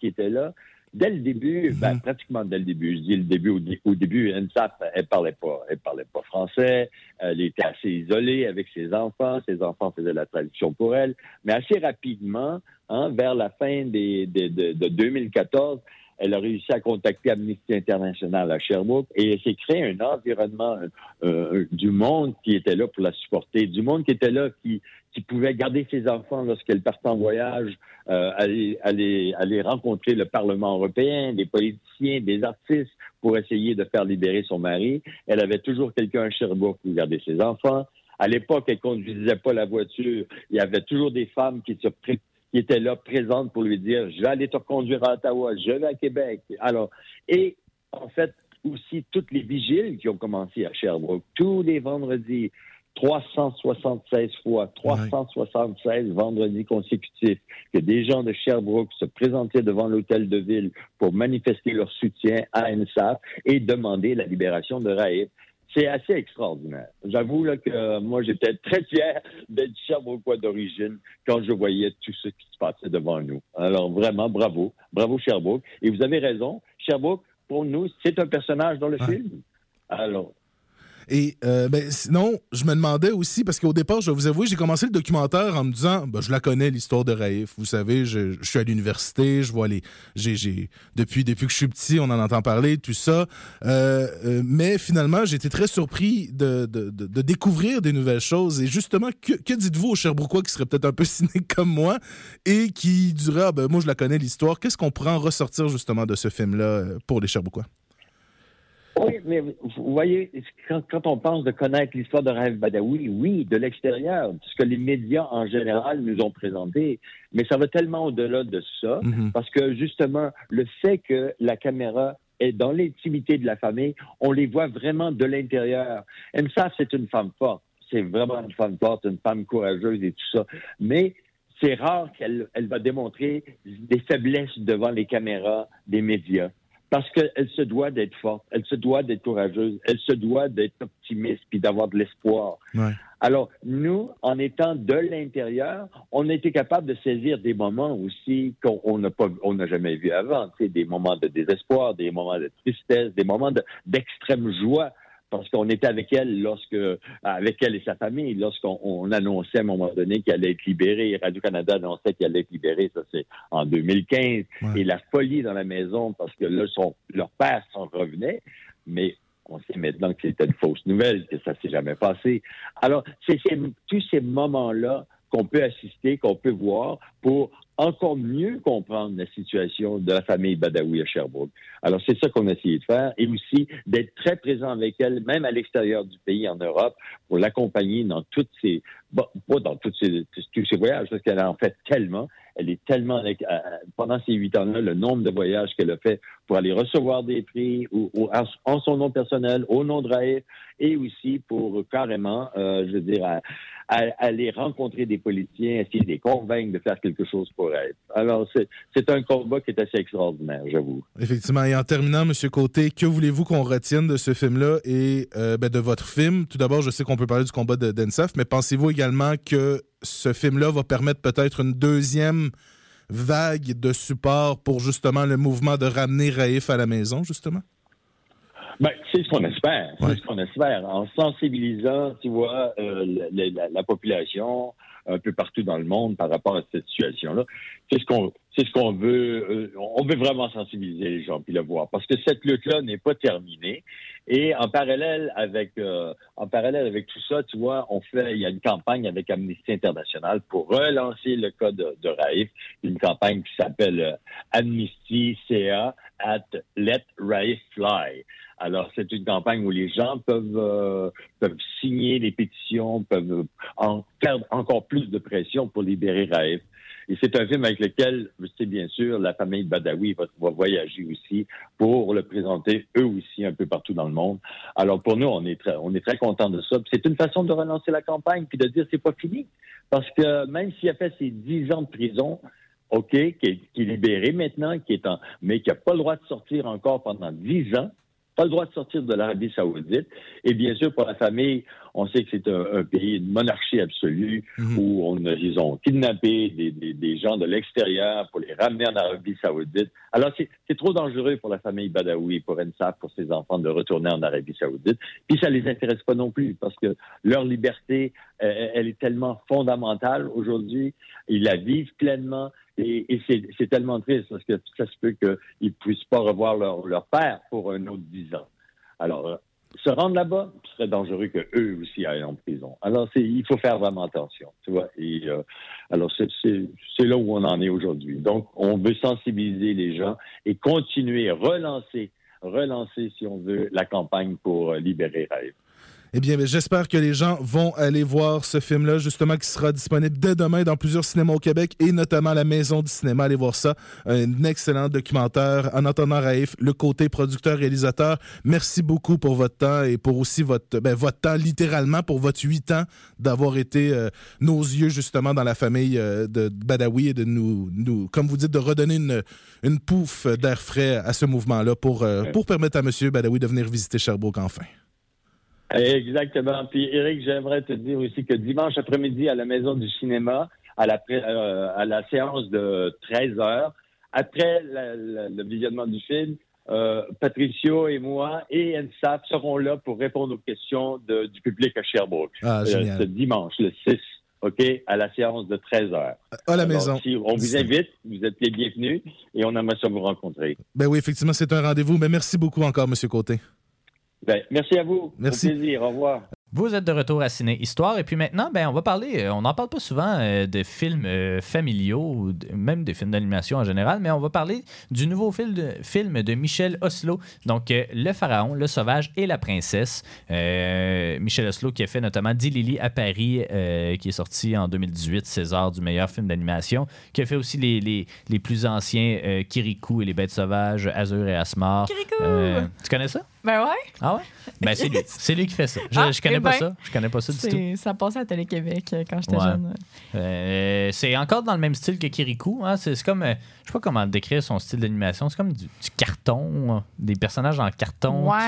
qui étaient là. Dès le début, ben, pratiquement dès le début, je dis le début, au, dé- au début, NSAP, elle parlait pas, elle parlait pas français, elle était assez isolée avec ses enfants, ses enfants faisaient la traduction pour elle, mais assez rapidement, hein, vers la fin des, des- de, de 2014, elle a réussi à contacter Amnesty International à Sherbrooke et elle s'est créé un environnement euh, du monde qui était là pour la supporter, du monde qui était là qui, qui pouvait garder ses enfants lorsqu'elle partait en voyage, euh, aller, aller, aller rencontrer le Parlement européen, des politiciens, des artistes pour essayer de faire libérer son mari. Elle avait toujours quelqu'un à Sherbrooke pour garder ses enfants. À l'époque, elle conduisait pas la voiture. Il y avait toujours des femmes qui qui étaient là présentes pour lui dire je vais aller te conduire à Ottawa, je vais à Québec. Alors, et en fait, aussi toutes les vigiles qui ont commencé à Sherbrooke, tous les vendredis, 376 fois, 376 vendredis consécutifs, que des gens de Sherbrooke se présentaient devant l'hôtel de ville pour manifester leur soutien à NSAP et demander la libération de Raïf. C'est assez extraordinaire. J'avoue là, que euh, moi, j'étais très fier d'être Sherbrookeois d'origine quand je voyais tout ce qui se passait devant nous. Alors vraiment, bravo. Bravo Sherbrooke. Et vous avez raison, Sherbrooke, pour nous, c'est un personnage dans le film. Alors, Et euh, ben, sinon, je me demandais aussi, parce qu'au départ, je vais vous avouer, j'ai commencé le documentaire en me disant, ben, je la connais, l'histoire de Raif. Vous savez, je, suis à l'université, je vois les. Depuis, depuis que je suis petit, on en entend parler, tout ça. Euh, euh, mais finalement, j'ai été très surpris de, de, découvrir des nouvelles choses. Et justement, que, dites-vous aux Sherbrookeois qui seraient peut-être un peu cyniques comme moi et qui diraient, ah, ben, moi, je la connais, l'histoire. Qu'est-ce qu'on pourrait en ressortir justement de ce film-là pour les Sherbrookeois? Oui, mais vous voyez, quand, quand on pense de connaître l'histoire de Raif Badawi, oui, de l'extérieur, ce que les médias en général nous ont présenté, mais ça va tellement au-delà de ça, Mhm. parce que justement, le fait que la caméra est dans l'intimité de la famille, on les voit vraiment de l'intérieur. Emsa, c'est une femme forte, c'est vraiment une femme forte, une femme courageuse et tout ça, mais c'est rare qu'elle elle va démontrer des faiblesses devant les caméras des médias. Parce qu'elle se doit d'être forte, elle se doit d'être courageuse, elle se doit d'être optimiste puis d'avoir de l'espoir. Ouais. Alors, nous, en étant de l'intérieur, on a été capable de saisir des moments aussi qu'on on n'a pas, on n'a jamais vu avant. Des moments de désespoir, des moments de tristesse, des moments de- d'extrême joie. Parce qu'on était avec elle lorsque, avec elle et sa famille, lorsqu'on on annonçait à un moment donné qu'elle allait être libérée. Radio-Canada annonçait qu'elle allait être libérée. Ça, c'est en 2015. Ouais. Et la folie dans la maison parce que là, son, leur père s'en revenait. Mais on sait maintenant que c'était une fausse nouvelle, que ça s'est jamais passé. Alors, c'est c'est tous ces moments-là qu'on peut assister, qu'on peut voir pour encore mieux comprendre la situation de la famille Badawi à Sherbrooke. Alors, c'est ça qu'on a essayé de faire et aussi d'être très présent avec elle, même à l'extérieur du pays, en Europe, pour l'accompagner dans toutes pas dans toutes ces, tous ces voyages, parce qu'elle en fait tellement. Elle est tellement, euh, pendant ces huit ans-là, le nombre de voyages qu'elle a fait pour aller recevoir des prix ou, en, son nom personnel, au nom de Raif, et aussi pour carrément, euh, je veux dire, aller rencontrer des politiciens, essayer de les convaincre de faire quelque chose pour elle. Alors, c'est c'est un combat qui est assez extraordinaire, j'avoue. Effectivement. Et en terminant, M. Côté, que voulez-vous qu'on retienne de ce film-là et euh, ben, de votre film? Tout d'abord, je sais qu'on peut parler du combat de d'Ensaf, mais pensez-vous également que ce film-là va permettre peut-être une deuxième vague de support pour justement le mouvement de ramener Raif à la maison, justement? Ben, c'est ce qu'on espère. Ouais. C'est ce qu'on espère. En sensibilisant, tu vois, euh, la, la- la population un peu partout dans le monde par rapport à cette situation-là. C'est ce qu'on, c'est ce qu'on veut. euh, on veut vraiment sensibiliser les gens puis le voir parce que cette lutte-là n'est pas terminée. Et en parallèle avec, euh, en parallèle avec tout ça, tu vois, on fait, il y a une campagne avec Amnesty International pour relancer le cas de, Raif, une campagne qui s'appelle euh, Amnesty CA at Let Raif Fly. Alors, c'est une campagne où les gens peuvent, euh, peuvent signer les pétitions, peuvent en faire encore plus de pression pour libérer Raif. Et c'est un film avec lequel, c'est bien sûr, la famille Badawi va, voyager aussi pour le présenter eux aussi un peu partout dans le monde. Alors pour nous, on est très, on contents de ça. C'est une façon de relancer la campagne puis de dire c'est pas fini. Parce que même s'il a fait ses dix ans de prison, OK, qui est, qui est libéré maintenant, qui est en, mais qui n'a pas le droit de sortir encore pendant dix ans, pas le droit de sortir de l'Arabie saoudite. Et bien sûr, pour la famille, on sait que c'est un, un pays, une monarchie absolue, Mhm. où on, a- ils ont kidnappé des, des- des gens de l'extérieur pour les ramener en Arabie saoudite. Alors, c'est trop dangereux pour la famille Badawi, pour Ensaf, pour ses enfants de retourner en Arabie saoudite. Puis ça les intéresse pas non plus, parce que leur liberté, euh, elle est tellement fondamentale aujourd'hui. Ils la vivent pleinement. Et, et c'est tellement triste parce que ça se peut qu'ils ne puissent pas revoir leur, leur père pour un autre dix ans. Alors, euh, se rendre là-bas, ce serait dangereux que eux aussi aillent en prison. Alors, il faut faire vraiment attention, tu vois. Et euh, alors, c'est- là où on en est aujourd'hui. Donc, on veut sensibiliser les gens et continuer, relancer, relancer, si on veut, la campagne pour euh, libérer Rêve. Eh bien, j'espère que les gens vont aller voir ce film-là, justement, qui sera disponible dès demain dans plusieurs cinémas au Québec et notamment à la Maison du cinéma. Allez voir ça. Un excellent documentaire. En entendant Raif, le côté producteur-réalisateur, merci beaucoup pour votre temps et pour aussi votre, ben, votre temps, littéralement, pour votre huit ans d'avoir été euh, nos yeux, justement, dans la famille euh, de Badawi et de nous, nous, comme vous dites, de redonner une, une pouffe d'air frais à ce mouvement-là pour, euh, pour permettre à M. Badawi de venir visiter Sherbrooke enfin. Exactement. Puis, Eric, j'aimerais te dire aussi que dimanche après-midi, à la Maison du cinéma, à la, euh, à la séance de 13 heures, après la- la- le visionnement du film, euh, Patricio et moi et NSAP seront là pour répondre aux questions de- du public à Sherbrooke. Ah, Euh, ce dimanche, le 6, OK, à la séance de 13 h. À la maison. Si on vous invite, vous êtes les bienvenus et on aimerait ça vous rencontrer. Ben oui, effectivement, c'est un rendez-vous. Mais merci beaucoup encore, M. Côté. Ben, merci à vous. Merci. Au plaisir. Au revoir. Vous êtes de retour à Ciné Histoire. Et puis maintenant, ben, on va parler, euh, on n'en parle pas souvent euh, de films euh, familiaux, ou de- même des films d'animation en général, mais on va parler du nouveau film de, film de Michel Oslo. Donc, euh, Le Pharaon, Le Sauvage et la Princesse. Euh, Michel Oslo qui a fait notamment Dilili à Paris, euh, qui est sorti en 2018, César du meilleur film d'animation, qui a fait aussi les, les, les plus anciens euh, Kirikou et les Bêtes Sauvages, Azur et Asmar. Kirikou! Euh, tu connais ça? Ben ouais. Ah ouais? Ben c'est lui. C'est lui qui fait ça. Je, Ah, je connais eh pas ben, ça. Je connais pas ça du tout. Ça passait à Télé-Québec euh, quand j'étais Ouais. jeune. Euh, c'est encore dans le même style que Kirikou. Hein? C'est comme, euh, je sais pas comment décrire son style d'animation. C'est comme du, du carton, euh, des personnages en carton. Ouais.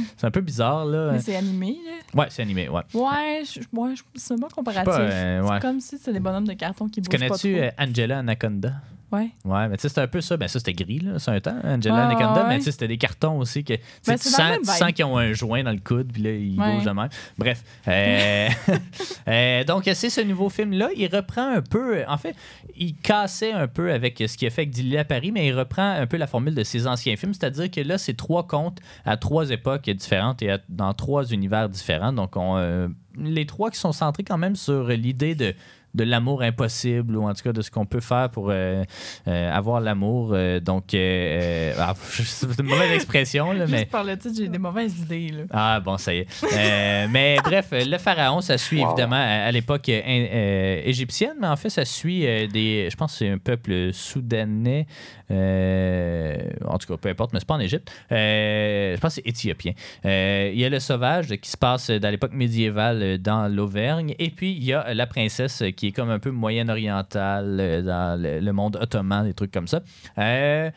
qui- C'est un peu bizarre là. Mais c'est animé, là. Ouais, c'est animé. Ouais. Ouais, ouais, je- c'est pas comparatif. Euh, ouais. C'est comme si c'était des bonhommes de carton qui bougent connais-tu Angela Anaconda? Ouais. Ouais, mais tu sais, c'était un peu ça. Ben, ça, c'était gris, là, c'est un temps, Angela Ouais, Anaconda, ouais. mais tu sais, c'était des cartons aussi que Ben, tu sens, tu qu'ils ont un joint dans le coude, puis là, ils Ouais. bougent de même. Bref. euh, euh, donc, c'est ce nouveau film-là. Il reprend un peu. En fait, il cassait un peu avec ce qu'il a fait avec Dilly à Paris, mais il reprend un peu la formule de ses anciens films. C'est-à-dire que là, c'est trois contes à trois époques différentes et à- dans trois univers différents. Donc, on, euh, les trois qui sont centrés quand même sur l'idée de de l'amour impossible ou en tout cas de ce qu'on peut faire pour euh, euh, avoir l'amour. Euh, donc, ah, c'est une mauvaise expression, là, mais. Juste par le titre, j'ai des mauvaises idées, là. Ah bon, ça y est. Euh, mais bref, le pharaon, ça suit évidemment à, à l'époque égyptienne, mais en fait, ça suit euh, des. Je pense que c'est un peuple soudanais. euh, en tout cas, peu importe, mais c'est pas en Égypte. Euh, je pense que c'est éthiopien. Euh, Il y a le sauvage qui se passe dans l'époque médiévale dans l'Auvergne. Et puis, il y a la princesse euh, qui est comme un peu moyen-orientale euh, dans le, monde ottoman, des trucs comme ça. Euh,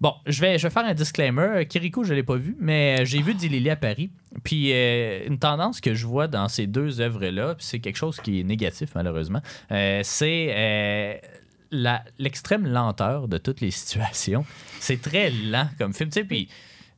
Bon, je vais, je vais faire un disclaimer. Kirikou, je ne l'ai pas vu, mais j'ai vu Dilili à Paris. Puis euh, une tendance que je vois dans ces deux œuvres-là, c'est quelque chose qui est négatif malheureusement, euh, c'est euh, l'extrême lenteur de toutes les situations. C'est très lent comme film. Tu sais, puis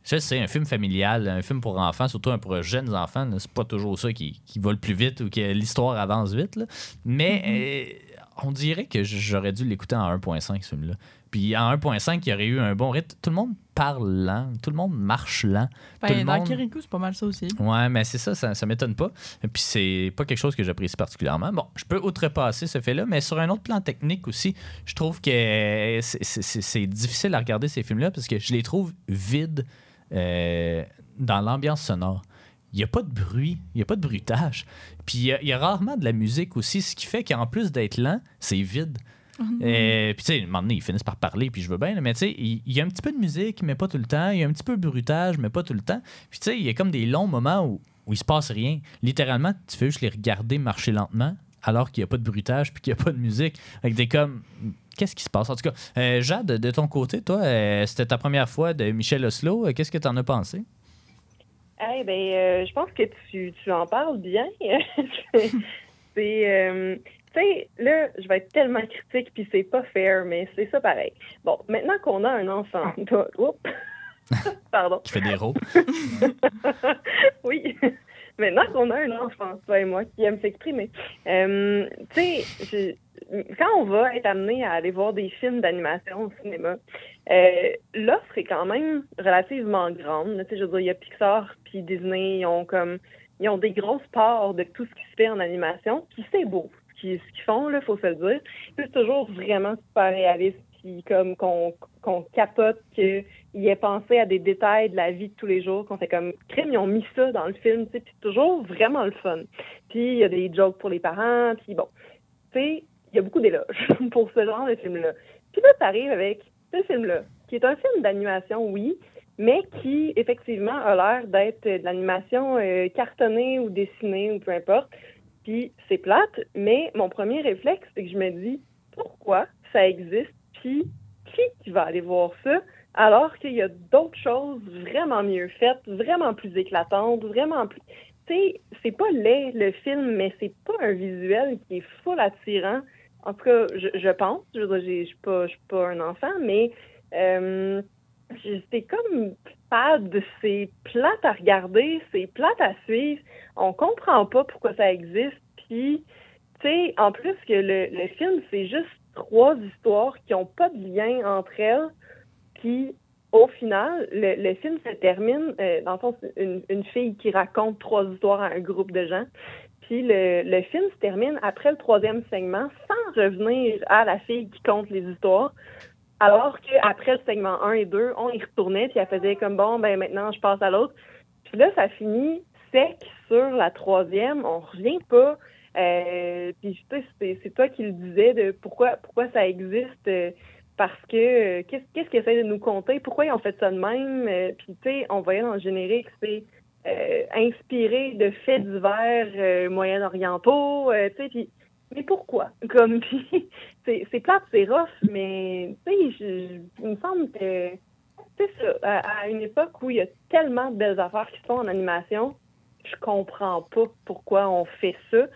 je sais, un film familial, un film pour enfants, surtout un pour jeunes enfants, c'est pas toujours ça qui, qui va le plus vite ou que l'histoire avance vite. là. Mais euh, on dirait que j'aurais dû l'écouter en 1.5 ce film-là. Puis en 1.5, il y aurait eu un bon rythme. Tout le monde parle lent, tout le monde marche lent. tout Ben, le dans monde... Kirikou, c'est pas mal ça aussi. Ouais, mais c'est ça, ça, ça m'étonne pas. Puis c'est pas quelque chose que j'apprécie particulièrement. Bon, je peux outrepasser ce fait-là, mais sur un autre plan technique aussi, je trouve que c'est- c'est c'est- c'est difficile à regarder ces films-là parce que je les trouve vides euh, dans l'ambiance sonore. Il n'y a pas de bruit, il n'y a pas de bruitage. Puis il y a- il y, a rarement de la musique aussi, ce qui fait qu'en plus d'être lent, c'est vide. Euh, puis tu sais, à un moment donné, ils finissent par parler, puis je veux bien, là, mais tu sais, il y, a un petit peu de musique, mais pas tout le temps. Il y a un petit peu de bruitage, mais pas tout le temps. Puis tu sais, il y a comme des longs moments où, où il se passe rien. Littéralement, tu fais juste les regarder marcher lentement, alors qu'il n'y a pas de bruitage, puis qu'il n'y a pas de musique. Avec des comme. Qu'est-ce qui se passe? En tout cas, euh, Jade, de ton côté, toi, euh, c'était ta première fois de Michel Oslo. Euh, Qu'est-ce que tu en as pensé? Eh ben, euh, je pense que tu, tu en parles bien. c'est, tu sais, là, je vais être tellement critique, puis c'est pas fair, mais c'est ça pareil. Bon, maintenant qu'on a un enfant, toi- Oups. pardon. Qui fait des rôles. oui. Maintenant qu'on a un enfant, toi et moi, qui aime s'exprimer, euh, tu sais, quand on va être amené à aller voir des films d'animation au cinéma, euh, l'offre est quand même relativement grande. Tu sais, je veux dire, il y a Pixar puis Disney, ils ont comme, ils ont des grosses parts de tout ce qui se fait en animation, puis c'est beau. Ce qu'ils font, là, faut se le dire. C'est toujours vraiment super réaliste, puis comme qu'on qu'on capote qu'il ait pensé à des détails de la vie de tous les jours, qu'on fait comme crime, ils ont mis ça dans le film, tu sais, puis toujours vraiment le fun. Puis il y a des jokes pour les parents, puis bon, tu sais, il y a beaucoup d'éloges pour ce genre de film-là. Puis là, tu arrives avec ce film-là, qui est un film d'animation, oui, mais qui, effectivement, a l'air d'être de l'animation euh, cartonnée ou dessinée ou peu importe. Puis c'est plate, mais mon premier réflexe, c'est que je me dis pourquoi ça existe, qui qui va aller voir ça, alors qu'il y a d'autres choses vraiment mieux faites, vraiment plus éclatantes, vraiment plus. Tu sais, c'est pas laid le film, mais c'est pas un visuel qui est full attirant. En tout cas, je, pense. Je veux dire, je suis pas, un enfant, mais euh, C'est comme fade, c'est plate à regarder, c'est plate à suivre. On comprend pas pourquoi ça existe. Puis, tu sais, en plus que le, le film, c'est juste trois histoires qui ont pas de lien entre elles. Puis, au final, le, le film se termine, euh, dans le c'est une, une fille qui raconte trois histoires à un groupe de gens. Puis le, le film se termine après le troisième segment sans revenir à la fille qui compte les histoires. Alors qu'après le segment 1 et 2, on y retournait, puis elle faisait comme bon, ben maintenant je passe à l'autre. Puis là, ça finit sec sur la troisième, on revient pas. Euh, puis tu sais, c'est- toi qui le disais de pourquoi pourquoi ça existe. euh, parce que euh, qu'est-ce qu'ils essaient de nous conter? Pourquoi ils ont fait ça de même? Puis tu sais, on voyait dans le générique, c'est inspiré de faits divers euh, moyen-orientaux, tu sais, mais pourquoi? Comme c'est plate, c'est rough, mais tu sais, il me semble que c'est ça, à, à une époque où il y a tellement de belles affaires qui se font en animation, je comprends pas pourquoi on fait ça.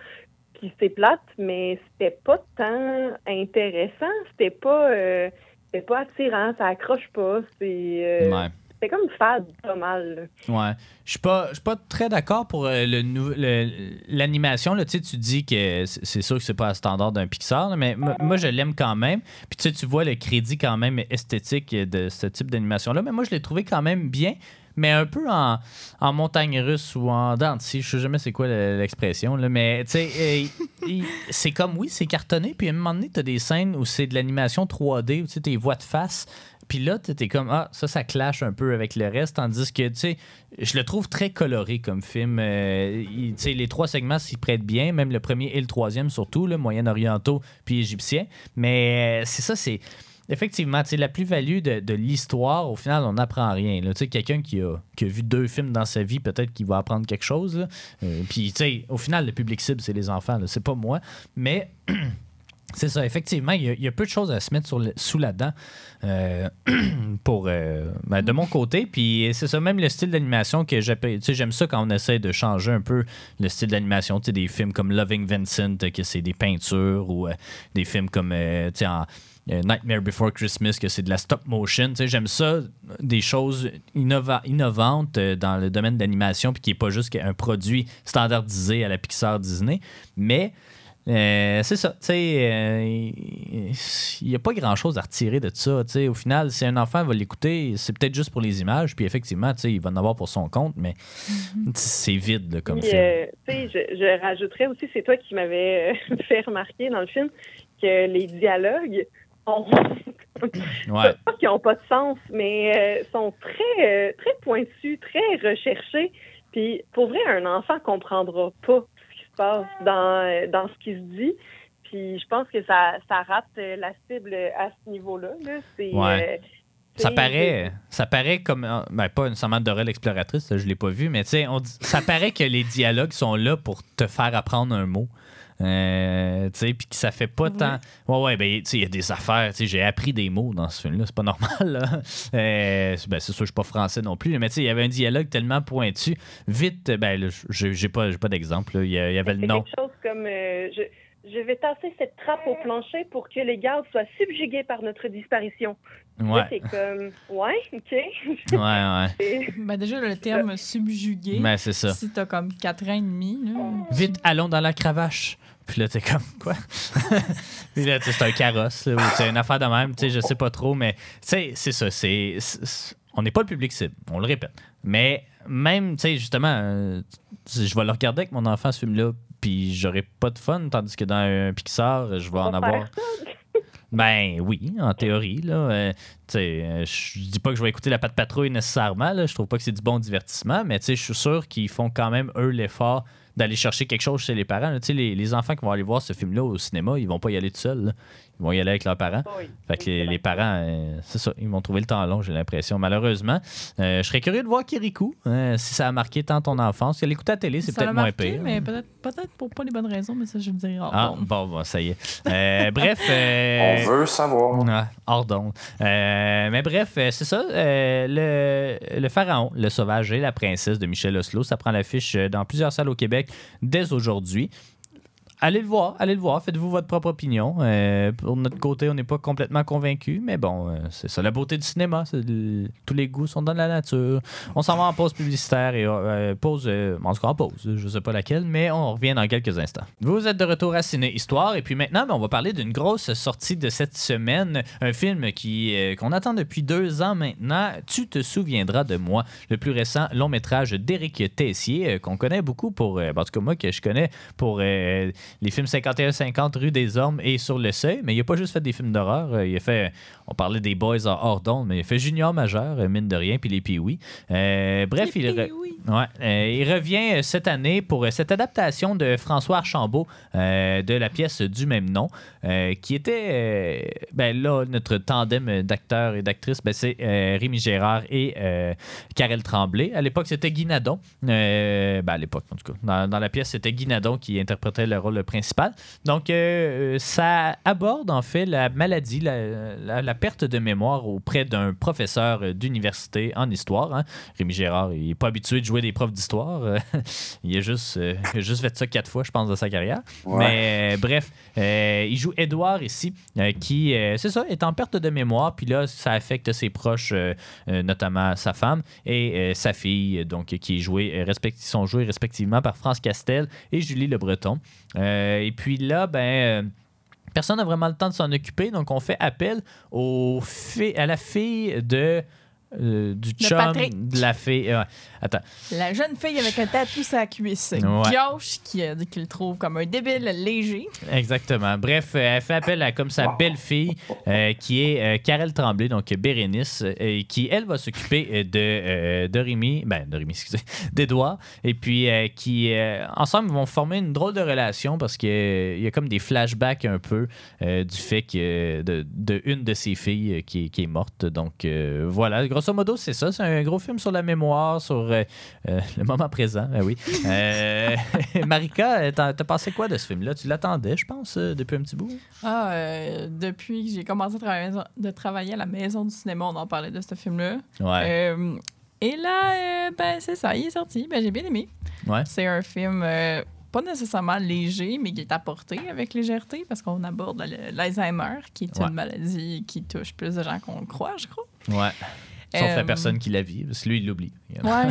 Puis c'est plate, mais c'était pas tant intéressant, c'était pas euh, c'était pas attirant, ça accroche pas, c'est euh, Ouais. c'était comme fade pas mal. là. Ouais. Je suis pas, pas très d'accord pour euh, le nou- le- l'animation. là. Tu sais, tu dis que c'est c'est sûr que c'est pas à standard d'un Pixar, là, mais m- moi, je l'aime quand même. Puis tu sais, tu vois le crédit quand même esthétique de ce type d'animation-là. Mais moi, je l'ai trouvé quand même bien, mais un peu en, en montagne russe ou en dents. Je sais jamais c'est quoi le- l'expression, mais tu sais, euh, c'est comme, oui, c'est cartonné. Puis à un moment donné, tu as des scènes où c'est de l'animation 3D, où tu tes voix de face. Puis là, tu es comme, ah, ça, ça clash un peu avec le reste. Tandis que, tu sais, je le trouve très coloré comme film. Euh, tu sais, les trois segments s'y prêtent bien, même le premier et le troisième surtout, le moyen-orientaux puis égyptien. Mais euh, c'est ça, c'est. Effectivement, la plus-value de, de l'histoire, au final, on n'apprend rien. quelqu'un qui a, qui a vu deux films dans sa vie, peut-être qu'il va apprendre quelque chose. Euh, puis, au final, le public cible, c'est les enfants, c'est pas moi. Mais c'est ça, effectivement, il y, a, peu de choses à se mettre sous la dent euh, pour, euh, ben, de mon côté. Puis c'est ça, même le style d'animation que j'aime ça quand on essaie de changer un peu le style d'animation. Des films comme Loving Vincent, que c'est des peintures, ou euh, des films comme, Nightmare Before Christmas, que c'est de la stop motion. Tu sais, j'aime ça, des choses innova- innovantes euh, dans le domaine d'animation, puis qui n'est pas juste un produit standardisé à la Pixar Disney. Mais euh, c'est ça, tu sais, euh, il n'y a pas grand-chose à retirer de ça, tu sais. Au final, si un enfant va l'écouter, c'est peut-être juste pour les images, puis effectivement, tu sais, il va en avoir pour son compte, mais c'est vide là, comme film. euh, tu sais, je, je rajouterais aussi, c'est toi qui m'avais euh, fait remarquer dans le film que les dialogues ont Ouais. pas qu'ils n'ont pas de sens, mais euh, sont très euh, très pointus, très recherchés. Puis pour vrai, un enfant comprendra pas ce qui se passe dans, euh, dans ce qui se dit. Puis je pense que ça, ça rate la cible à ce niveau-là. là. C'est Ouais. euh, Ça paraît, ça paraît comme. Ben, pas nécessairement Dora l'exploratrice, je l'ai pas vu, mais on ça paraît que les dialogues sont là pour te faire apprendre un mot. Euh, tu sais, puis que ça fait pas tant. Ouais, ouais, ben, tu sais, il y a des affaires. Tu sais, j'ai appris des mots dans ce film-là, c'est pas normal, là. Euh, ben, c'est sûr, je suis pas français non plus, mais tu sais, il y avait un dialogue tellement pointu. Vite, ben, j'ai pas, j'ai pas d'exemple. Il y y avait le nom. quelque chose comme euh, je, je vais tasser cette trappe au plancher pour que les gardes soient subjugués par notre disparition. Là, Ouais. c'est comme ouais, ok. Ouais, ouais. Et- Ben déjà, le terme subjugué, Ben, c'est ça. si t'as comme 4 ans et demi, là, Vite, allons dans la cravache. Puis là, t'es comme, quoi? Puis là, c'est un carrosse, là, ou c'est une affaire de même, tu sais, je sais pas trop, mais c'est ça, c'est... On n'est pas le public cible, on le répète. Mais même, tu sais, justement, euh, je vais le regarder avec mon enfant, ce film-là, puis j'aurai pas de fun, tandis que dans un Pixar, je vais en avoir... Ben oui, en théorie. Là, euh, je dis pas que je vais écouter la patte patrouille nécessairement. Là, je trouve pas que c'est du bon divertissement, mais je suis sûr qu'ils font quand même, eux, l'effort d'aller chercher quelque chose chez les parents. là. Les, les enfants qui vont aller voir ce film-là au cinéma, ils vont pas y aller tout seuls. là. Ils vont y aller avec leurs parents. Oui. Fait que les, les parents, euh, c'est ça, ils vont trouver le temps long, j'ai l'impression, malheureusement. Euh, je serais curieux de voir Kirikou, euh, si ça a marqué tant ton enfance. Si l'écouter à la télé, c'est peut-être moins pire. mais peut-être peut-être pour pas les bonnes raisons, mais ça, je le dirai hors Ah, d'onde. bon, bon, ça y est. Euh, bref. euh, On veut savoir. ah, hors d'onde. Euh, mais bref, euh, c'est ça. euh, le, le pharaon, le sauvage et la princesse de Michel Oslo, ça prend l'affiche dans plusieurs salles au Québec dès aujourd'hui. Allez le voir, allez le voir, faites-vous votre propre opinion. Euh, pour notre côté, on n'est pas complètement convaincu, mais bon, euh, c'est ça la beauté du cinéma. tous les goûts sont dans la nature. On s'en va en pause publicitaire et euh, pause, euh, en tout cas en pause, je sais pas laquelle, mais on revient dans quelques instants. Vous êtes de retour à Ciné Histoire et puis maintenant, ben, on va parler d'une grosse sortie de cette semaine, un film qui qu'on attend depuis deux ans maintenant. Tu te souviendras de moi, le plus récent long métrage d'Éric Tessier qu'on connaît beaucoup pour, ben, en tout cas moi que je connais pour les films 51-50 Rue des Ormes et Sur le Seuil, mais il a pas juste fait des films d'horreur, euh, il a fait, on parlait des Boys en hors d'onde, mais il a fait Junior Majeur, euh, mine de rien, puis les Pee-Wee. Euh, bref, il, re- Ouais, il revient cette année pour cette adaptation de François Archambault de la pièce du même nom, qui était, ben là, notre tandem d'acteurs et d'actrices, ben c'est Rémi Gérard et euh, Karel Tremblay. À l'époque, c'était Guy Nadon. Euh, ben à l'époque, en tout cas. Dans, dans la pièce, c'était Guy Nadon qui interprétait le rôle principal. Donc, euh, ça aborde en fait la maladie, la, la- la perte de mémoire auprès d'un professeur euh, d'université en histoire. hein. Rémi Gérard, il n'est pas habitué de jouer des profs d'histoire. Euh, il, a juste, euh, il a juste fait ça quatre fois, je pense, dans sa carrière. Ouais. Mais euh, bref, euh, il joue Edouard ici, euh, qui, euh, c'est ça, est en perte de mémoire. Puis là, ça affecte ses proches, euh, euh, notamment sa femme et euh, sa fille, donc qui est jouée, euh, respect- sont joués respectivement par France Castel et Julie Le Breton. Euh, et puis là, ben. euh, Personne n'a vraiment le temps de s'en occuper, donc on fait appel à la fille de, euh, du De chum Patrick. de la fille. euh, attends, La jeune fille avec un tatou sur la cuisse, Ouais. gauche, qui a dit qu'il le trouve comme un débile léger. Exactement. Bref, euh, elle fait appel à comme sa belle-fille, euh, qui est euh, Karel Tremblay, donc Bérénice, euh, et qui, elle, va s'occuper euh, de, euh, de Rémi, ben, de Rémi, excusez, d'Edouard, et puis euh, qui, euh, ensemble, vont former une drôle de relation parce qu'il y a comme des flashbacks un peu euh, du fait que de, de une de ses filles euh, qui, est- qui est morte. Donc, euh, voilà, grosso modo, c'est ça. C'est un gros film sur la mémoire, sur euh, euh, le moment présent, ah oui. Euh, Marika, t'as pensé quoi de ce film-là? Tu l'attendais, je pense, depuis un petit bout? Ah, depuis que j'ai commencé à travailler, de travailler à la maison du cinéma, on en parlait de ce film-là. Ouais. Et là, euh, ben, c'est ça, il est sorti. Ben, j'ai bien aimé. Ouais. C'est un film pas nécessairement léger, mais qui est apporté avec légèreté parce qu'on aborde l'Alzheimer, qui est Ouais. une maladie qui touche plus de gens qu'on le croit, je crois. Ouais. Sauf la Euh, personne qui la vit, parce que lui, il l'oublie. Ouais,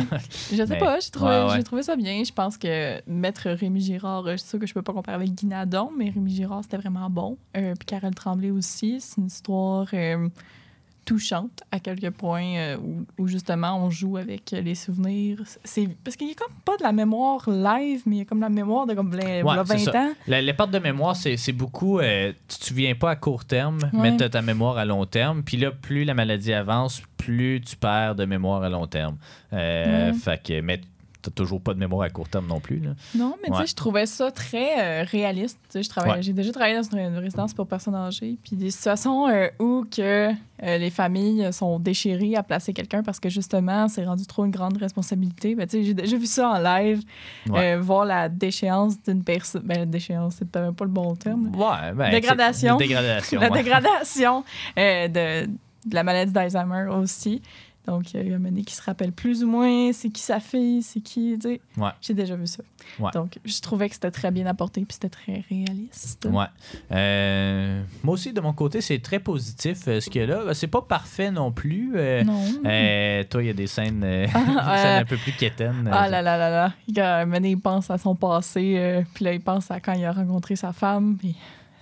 je sais Mais- pas, j'ai trouvé, ouais, ouais. j'ai trouvé ça bien. Je pense que mettre Rémi Girard, euh, c'est sûr que je peux pas comparer avec Guy Nadon, mais Rémi Girard, c'était vraiment bon. Euh, puis Carole Tremblay aussi, c'est une histoire euh, touchante à quelques points euh, où, où justement on joue avec les souvenirs. C'est parce qu'il y a comme pas de la mémoire live, mais il y a comme la mémoire de comme v'là- v'là Ouais, c'est 20 ça. ans. La- les pertes de mémoire, c'est c'est beaucoup. euh, tu te souviens pas à court terme, Ouais. mais tu as ta mémoire à long terme. Puis là, plus la maladie avance, plus tu perds de mémoire à long terme. Euh, Ouais. Fait que, mais t'as toujours pas de mémoire à court terme non plus. Là. Non, mais tu sais, je trouvais ça très euh, réaliste. Tu sais, je travaillais- Ouais. J'ai déjà travaillé dans une, une résidence pour personnes âgées, puis des situations euh, où que euh, les familles sont déchirées à placer quelqu'un parce que justement, c'est rendu trop une grande responsabilité. Ben, tu sais, j'ai déjà vu ça en live, Ouais. euh, voir la déchéance d'une personne. Ben, la déchéance, c'est peut-être même pas le bon terme. Ouais, ben, Dégradation. Dégradation. la dégradation euh, de, de la maladie d'Alzheimer aussi. Donc, il y a un moment donné qui se rappelle plus ou moins c'est qui sa fille, c'est qui, tu sais. Ouais. J'ai déjà vu ça. Ouais. Donc, je trouvais que c'était très bien apporté puis c'était très réaliste. Ouais. Euh, moi aussi, de mon côté, c'est très positif euh, ce qu'il y a là. C'est pas parfait non plus. euh, Non. euh, toi, il y a des scènes, Ah, des scènes un peu plus quétaines. Ah là là là là. Il, un donné, il pense à son passé, puis là, il pense à quand il a rencontré sa femme, puis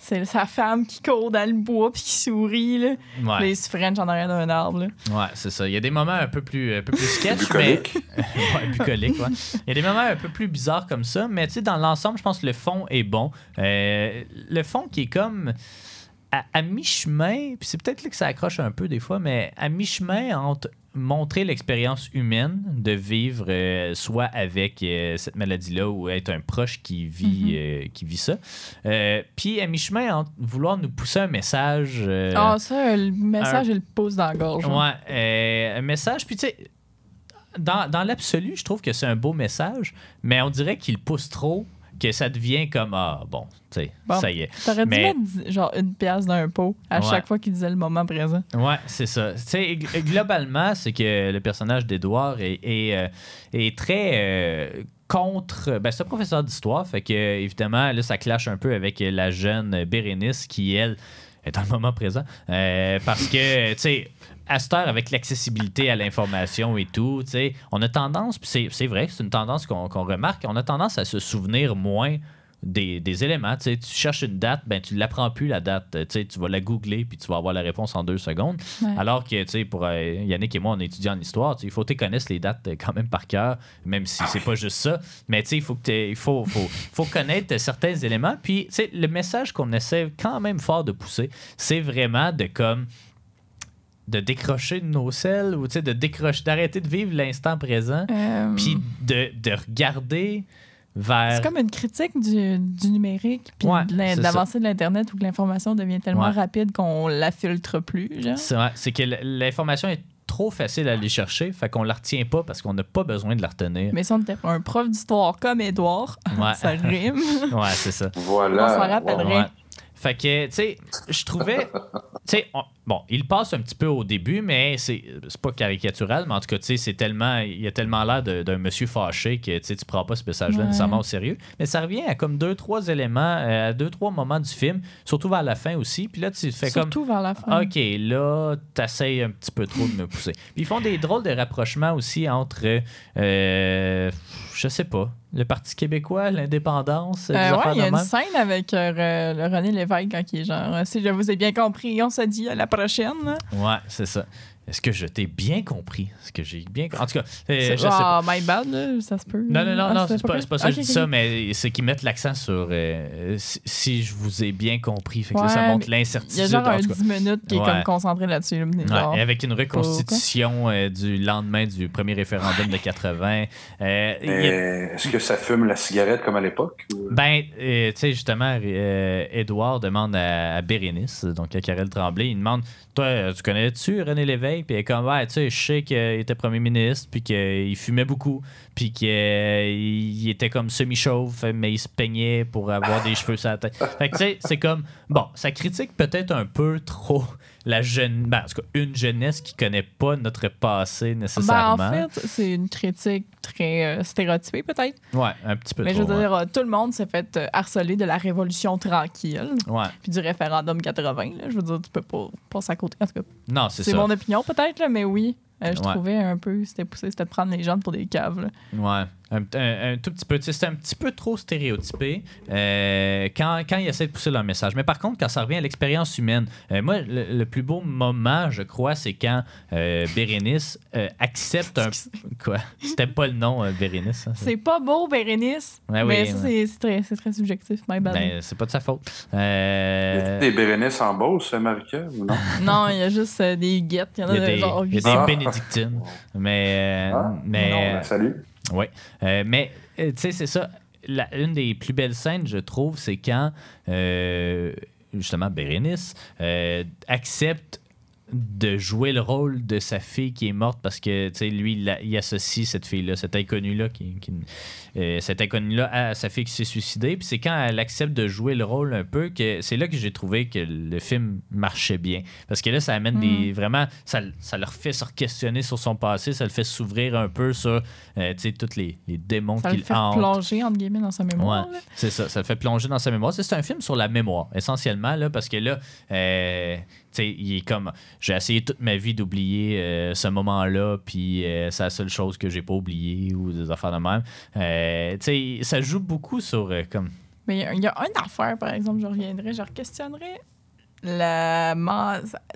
c'est sa femme qui court dans le bois puis qui sourit, là. Ouais. Puis là, il se french en arrière d'un arbre, là. Ouais, c'est ça. Il y a des moments un peu plus, un peu plus sketch, mais. Bucolique. ouais, bucolique, ouais. Il y a des moments un peu plus bizarres comme ça, mais tu sais, dans l'ensemble, je pense que le fond est bon. Euh, le fond qui est comme. À, à mi-chemin, puis c'est peut-être là que ça accroche un peu des fois, mais à mi-chemin entre montrer l'expérience humaine de vivre euh, soit avec euh, cette maladie-là ou être un proche qui vit, euh, qui vit ça, puis à mi-chemin entre vouloir nous pousser un message. Ah, ça, le message, il le pose dans la gorge. hein. Ouais, un message. Puis tu sais, dans, dans l'absolu, je trouve que c'est un beau message, mais on dirait qu'il pousse trop, que ça devient comme ah bon, tu sais, Bon. ça y est. T'aurais dû Mais- mettre genre une pièce dans un pot à Ouais. chaque fois qu'il disait le moment présent. Ouais, c'est ça. Tu sais, gl- globalement, c'est que le personnage d'Edouard est, est, euh, est très. euh, contre. Ben, c'est un professeur d'histoire, fait que, évidemment, là, ça clash un peu avec la jeune Bérénice qui, elle, est dans le moment présent. Euh, parce que, tu sais, à cette heure, avec l'accessibilité à l'information et tout, on a tendance, puis c'est- c'est vrai, c'est une tendance qu'on qu'on remarque, on a tendance à se souvenir moins des, des éléments. Tu cherches une date, ben tu l'apprends plus la date. Tu vas la googler puis tu vas avoir la réponse en deux secondes. Ouais. Alors que, pour euh, Yannick et moi, on étudie en histoire, il faut que tu connaisses les dates euh, quand même par cœur, même si c'est pas juste ça. Mais il faut que il faut, faut, faut connaître certains éléments. Puis, le message qu'on essaie quand même fort de pousser, c'est vraiment de comme de décrocher de nos selles ou tu sais, de décrocher, d'arrêter de vivre l'instant présent, Euh, puis de, de regarder vers. C'est comme une critique du, du numérique, puis Ouais, de l'avancée de l'Internet où l'information devient tellement Ouais. rapide qu'on la filtre plus. Genre. C'est vrai, c'est que l'information est trop facile à aller chercher, fait qu'on la retient pas parce qu'on n'a pas besoin de la retenir. Mais si on était un prof d'histoire comme Édouard, Ouais. ça rime. Ouais, c'est ça. Voilà. On s'en rappellerait. Ouais. Fait que, tu sais, je trouvais. Tu sais, on- bon, il passe un petit peu au début, mais c'est c'est pas caricatural, mais en tout cas, tu sais, c'est tellement. Il a tellement l'air de- d'un monsieur fâché que tu tu prends pas ce message-là Ouais. nécessairement au sérieux. Mais ça revient à comme deux, trois éléments, euh, à deux, trois moments du film, surtout vers la fin aussi. Puis là, tu fais comme. Surtout vers la fin. OK, là, t'essayes un petit peu trop de me pousser. Puis ils font des drôles de rapprochements aussi entre, euh, je sais pas, le Parti québécois, l'indépendance. Euh, ouais, il y a une même. scène avec euh, René Lévesque quand il est genre Si je vous ai bien compris, on se dit à la Ouais, c'est ça. Est-ce que je t'ai bien compris? Est-ce que j'ai bien compris? En tout cas, euh, je C'est sais pas. my bad, là, ça se peut? Non, non, non, Ah, non, c'est pas, ça que je dis ça, mais c'est qu'ils mettent l'accent sur euh, si, si je vous ai bien compris. Fait que là, ça montre l'incertitude. Il y a genre en un tout cas. 10 minutes qui est comme concentré là-dessus. là, mais Ouais, genre, et avec une reconstitution euh, du lendemain du premier référendum de 80. Euh, il y a- Mais Est-ce que ça fume la cigarette comme à l'époque? ou- Ben, euh, tu sais, justement, euh, Édouard demande à, à Bérénice, donc à Karel Tremblay, il demande Toi, tu connais-tu René Lévesque Puis elle est comme Ouais, tu sais, je sais qu'il était premier ministre, puis qu'il fumait beaucoup, puis qu'il était comme semi-chauve, mais il se peignait pour avoir des cheveux sur la tête. Fait que, tu sais, c'est comme Bon, ça critique peut-être un peu trop la jeune. Ben, en tout cas, une jeunesse qui connaît pas notre passé Ben, nécessairement. en fait, c'est une critique très euh, stéréotypée, peut-être. ouais, un petit peu Mais je veux dire, euh, tout le monde s'est fait euh, harceler de la révolution tranquille, Ouais. puis du référendum 80. là. Je veux dire, tu peux pas passer à côté. En tout cas, Non, c'est c'est mon opinion, peut-être, mais oui. euh, je Ouais. trouvais un peu, c'était poussé, c'était de prendre les gens pour des caves. là. Ouais, un, un- un tout petit peu. Tu sais, C'est un petit peu trop stéréotypé euh, quand, quand ils essaient de pousser leur message. Mais par contre, quand ça revient à l'expérience humaine, euh, moi, le, le plus beau moment, je crois, c'est quand euh, Bérénice euh, accepte un. Quoi? C'était pas le nom, euh, Bérénice. hein, ça. C'est pas beau, Bérénice, Ouais, oui, mais ça, ouais. c'est- c'est très, c'est très subjectif. My bad. Ben, c'est pas de sa faute. Y Euh, a des Bérénice en Beauce, Marika, ou non? non, il y a juste euh, des guettes. Il y en a, des, genre il y a 800. des Ah. bénédictines. Mais. euh, Ah, mais non, ben, salut. Oui. Euh, mais, euh, tu sais, c'est ça. La- une des plus belles scènes, je trouve, c'est quand, euh, justement, Bérénice accepte de jouer le rôle de sa fille qui est morte parce que, tu sais, lui, il, associe cette fille-là, cette inconnue-là, qui, qui- euh, cette inconnue-là à sa fille qui s'est suicidée. Puis c'est quand elle accepte de jouer le rôle un peu que c'est là que j'ai trouvé que le film marchait bien. Parce que là, ça amène des. Vraiment, ça, ça leur fait se questionner sur son passé, ça le fait s'ouvrir un peu sur, euh, tu sais, tous les, les démons Ça le qu'il fait hante. plonger, entre guillemets, dans sa mémoire. Ouais, là. c'est ça, ça le fait plonger dans sa mémoire. C'est un film sur la mémoire, essentiellement, là, parce que là, euh, il est comme, j'ai essayé toute ma vie d'oublier euh, ce moment-là, puis euh, c'est la seule chose que j'ai pas oublié ou des affaires de même. Euh, ça joue beaucoup sur, comme, Mais il y a- une affaire, par exemple, je reviendrai, je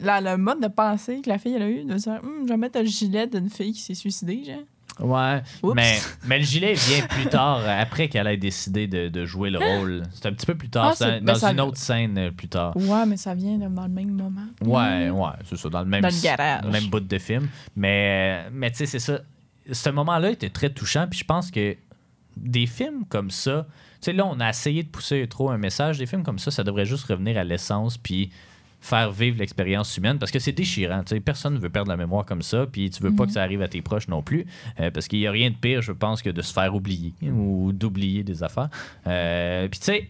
la- le mode de pensée que la fille elle a eu de dire Hum, je vais mettre le gilet d'une fille qui s'est suicidée, genre. Ouais, Oups. mais, mais le gilet vient plus tard, euh, après qu'elle ait décidé de, de jouer le rôle. C'est un petit peu plus tard, Ah, dans ben, ça- une autre scène euh, plus tard. Ouais, mais ça vient dans le même moment. Ouais, ouais, c'est ça, dans le même, Dans le garage. le même bout de film. Mais, mais tu sais, c'est ça. Ce moment-là était très touchant, puis je pense que des films comme ça, tu sais, là, on a essayé de pousser trop un message. Des films comme ça, ça devrait juste revenir à l'essence, puis faire vivre l'expérience humaine, parce que c'est déchirant. Personne ne veut perdre la mémoire comme ça, puis tu veux pas Mhm. que ça arrive à tes proches non plus, euh, parce qu'il y a rien de pire, je pense, que de se faire oublier ou d'oublier des affaires. Euh, puis tu sais,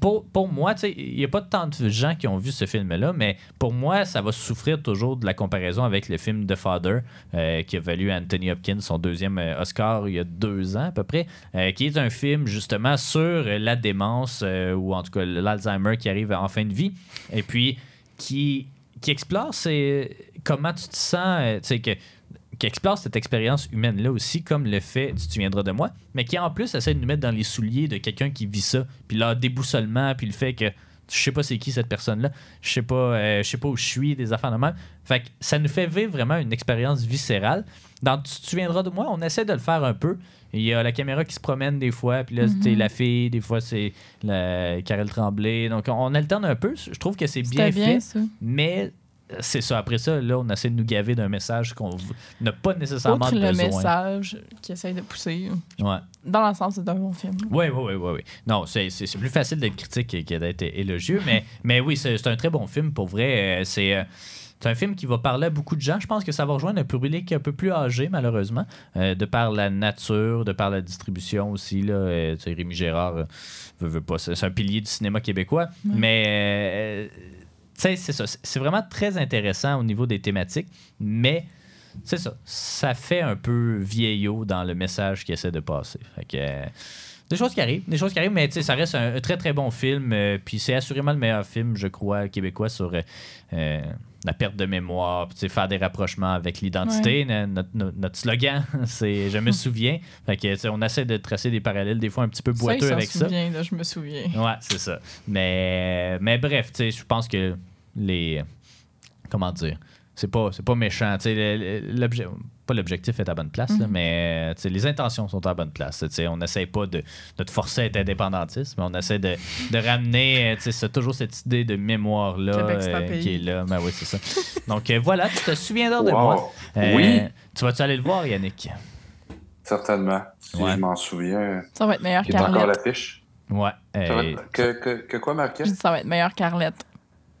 pour, pour moi, il n'y a pas tant de gens qui ont vu ce film-là, mais pour moi, ça va souffrir toujours de la comparaison avec le film The Father, euh, qui a valu Anthony Hopkins son deuxième euh, Oscar il y a deux ans à peu près, euh, qui est un film justement sur la démence, ou en tout cas l'Alzheimer qui arrive en fin de vie, et puis qui, qui explore comment tu te sens, tu sais, que qui explore cette expérience humaine-là aussi, comme le fait Tu te souviendras de moi, mais qui en plus essaie de nous mettre dans les souliers de quelqu'un qui vit ça, puis leur déboussolement, puis le fait que je sais pas c'est qui cette personne-là, je sais pas, euh, je sais pas où je suis, des affaires de même. Fait que ça nous fait vivre vraiment une expérience viscérale. Dans Tu te souviendras de moi, on essaie de le faire un peu. Il y a la caméra qui se promène des fois, puis là, c'est Mhm. la fille, des fois, c'est la Karel Tremblay. Donc, on alterne un peu. Je trouve que c'est bien, bien, fait, ça. mais c'est ça. Après ça, là, on essaie de nous gaver d'un message qu'on n'a pas nécessairement Outre le besoin. message qu'il essaye de pousser, Ouais. dans l'ensemble, c'est un bon film. Oui, oui, oui, oui, oui. Non, c'est plus facile d'être critique que- d'être élogieux, mais, mais oui, c'est un très bon film pour vrai. Euh, C'est euh, c'est un film qui va parler à beaucoup de gens. Je pense que ça va rejoindre un public un peu plus âgé, malheureusement, euh, de par la nature, de par la distribution aussi. Là, Euh, Rémi Gérard, euh, veut, veut pas, c'est un pilier du cinéma québécois. Mais euh, c'est ça. C'est- vraiment très intéressant au niveau des thématiques, mais c'est ça. Ça fait un peu vieillot dans le message qu'il essaie de passer. Fait que, euh, des choses qui arrivent, des choses qui arrivent, mais ça reste un, très très bon film. euh, puis c'est assurément le meilleur film, je crois, québécois sur euh, la perte de mémoire, puis faire des rapprochements avec l'identité. Notre, notre- notre slogan, c'est Je me souviens. Fait que, on essaie de tracer des parallèles, des fois un petit peu Ça, boiteux s'en avec ça. souvient, là, je me souviens. Ouais, c'est ça. Mais, mais bref, je pense que les. Comment dire C'est pas, c'est pas méchant. Tu sais, le- le- l'obje- pas l'objectif est à bonne place, là, Mhm. mais tu sais, les intentions sont à bonne place. Tu sais, on n'essaie pas de, de te forcer à être indépendantiste, mais on essaie de, de ramener euh, tu sais, c'est toujours cette idée de mémoire-là euh, qui est là. Ben oui, c'est ça. Donc euh, voilà, tu te souviendras de Wow. moi. Euh, Oui. Tu vas-tu aller le voir, Yannick? Certainement. Si Ouais. je m'en souviens. Ça va être meilleur Il est encore qu'Arlette. l'affiche. Ouais. Ça va euh, être- Que, que, que quoi, Marquette? Je dis ça va être meilleur qu'Arlette.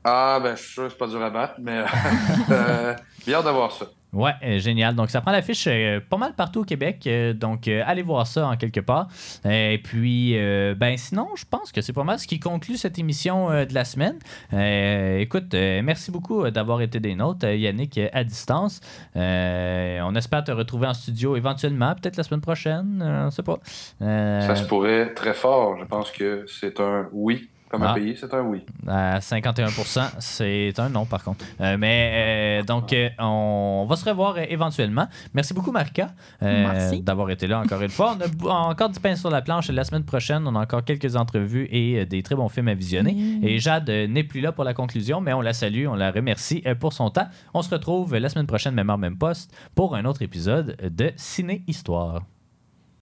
Ah, ben, je suis sûr c'est pas dur à battre, mais euh, bien hâte d'avoir ça. Ouais, euh, génial. Donc, ça prend l'affiche euh, pas mal partout au Québec. euh, donc, euh, allez voir ça en quelque part. Euh, Et puis, euh, ben sinon, je pense que c'est pas mal ce qui conclut cette émission euh, de la semaine. Euh, écoute, euh, merci beaucoup euh, d'avoir été des nôtres, euh, Yannick, euh, à distance. Euh, on espère te retrouver en studio éventuellement, peut-être la semaine prochaine, euh, on sait pas. Euh, Ça se pourrait très fort. Je pense que c'est un oui. Comme Ah. un pays, c'est un oui. À 51%, c'est un non par contre. Euh, mais euh, donc, euh, on va se revoir euh, éventuellement. Merci beaucoup, Marika, euh, Merci. d'avoir été là encore une fois. On a encore du pain sur la planche. La semaine prochaine, on a encore quelques entrevues et euh, des très bons films à visionner. Et Jade euh, n'est plus là pour la conclusion, mais on la salue, on la remercie euh, pour son temps. On se retrouve la semaine prochaine, même heure, même poste, pour un autre épisode de Ciné Histoire.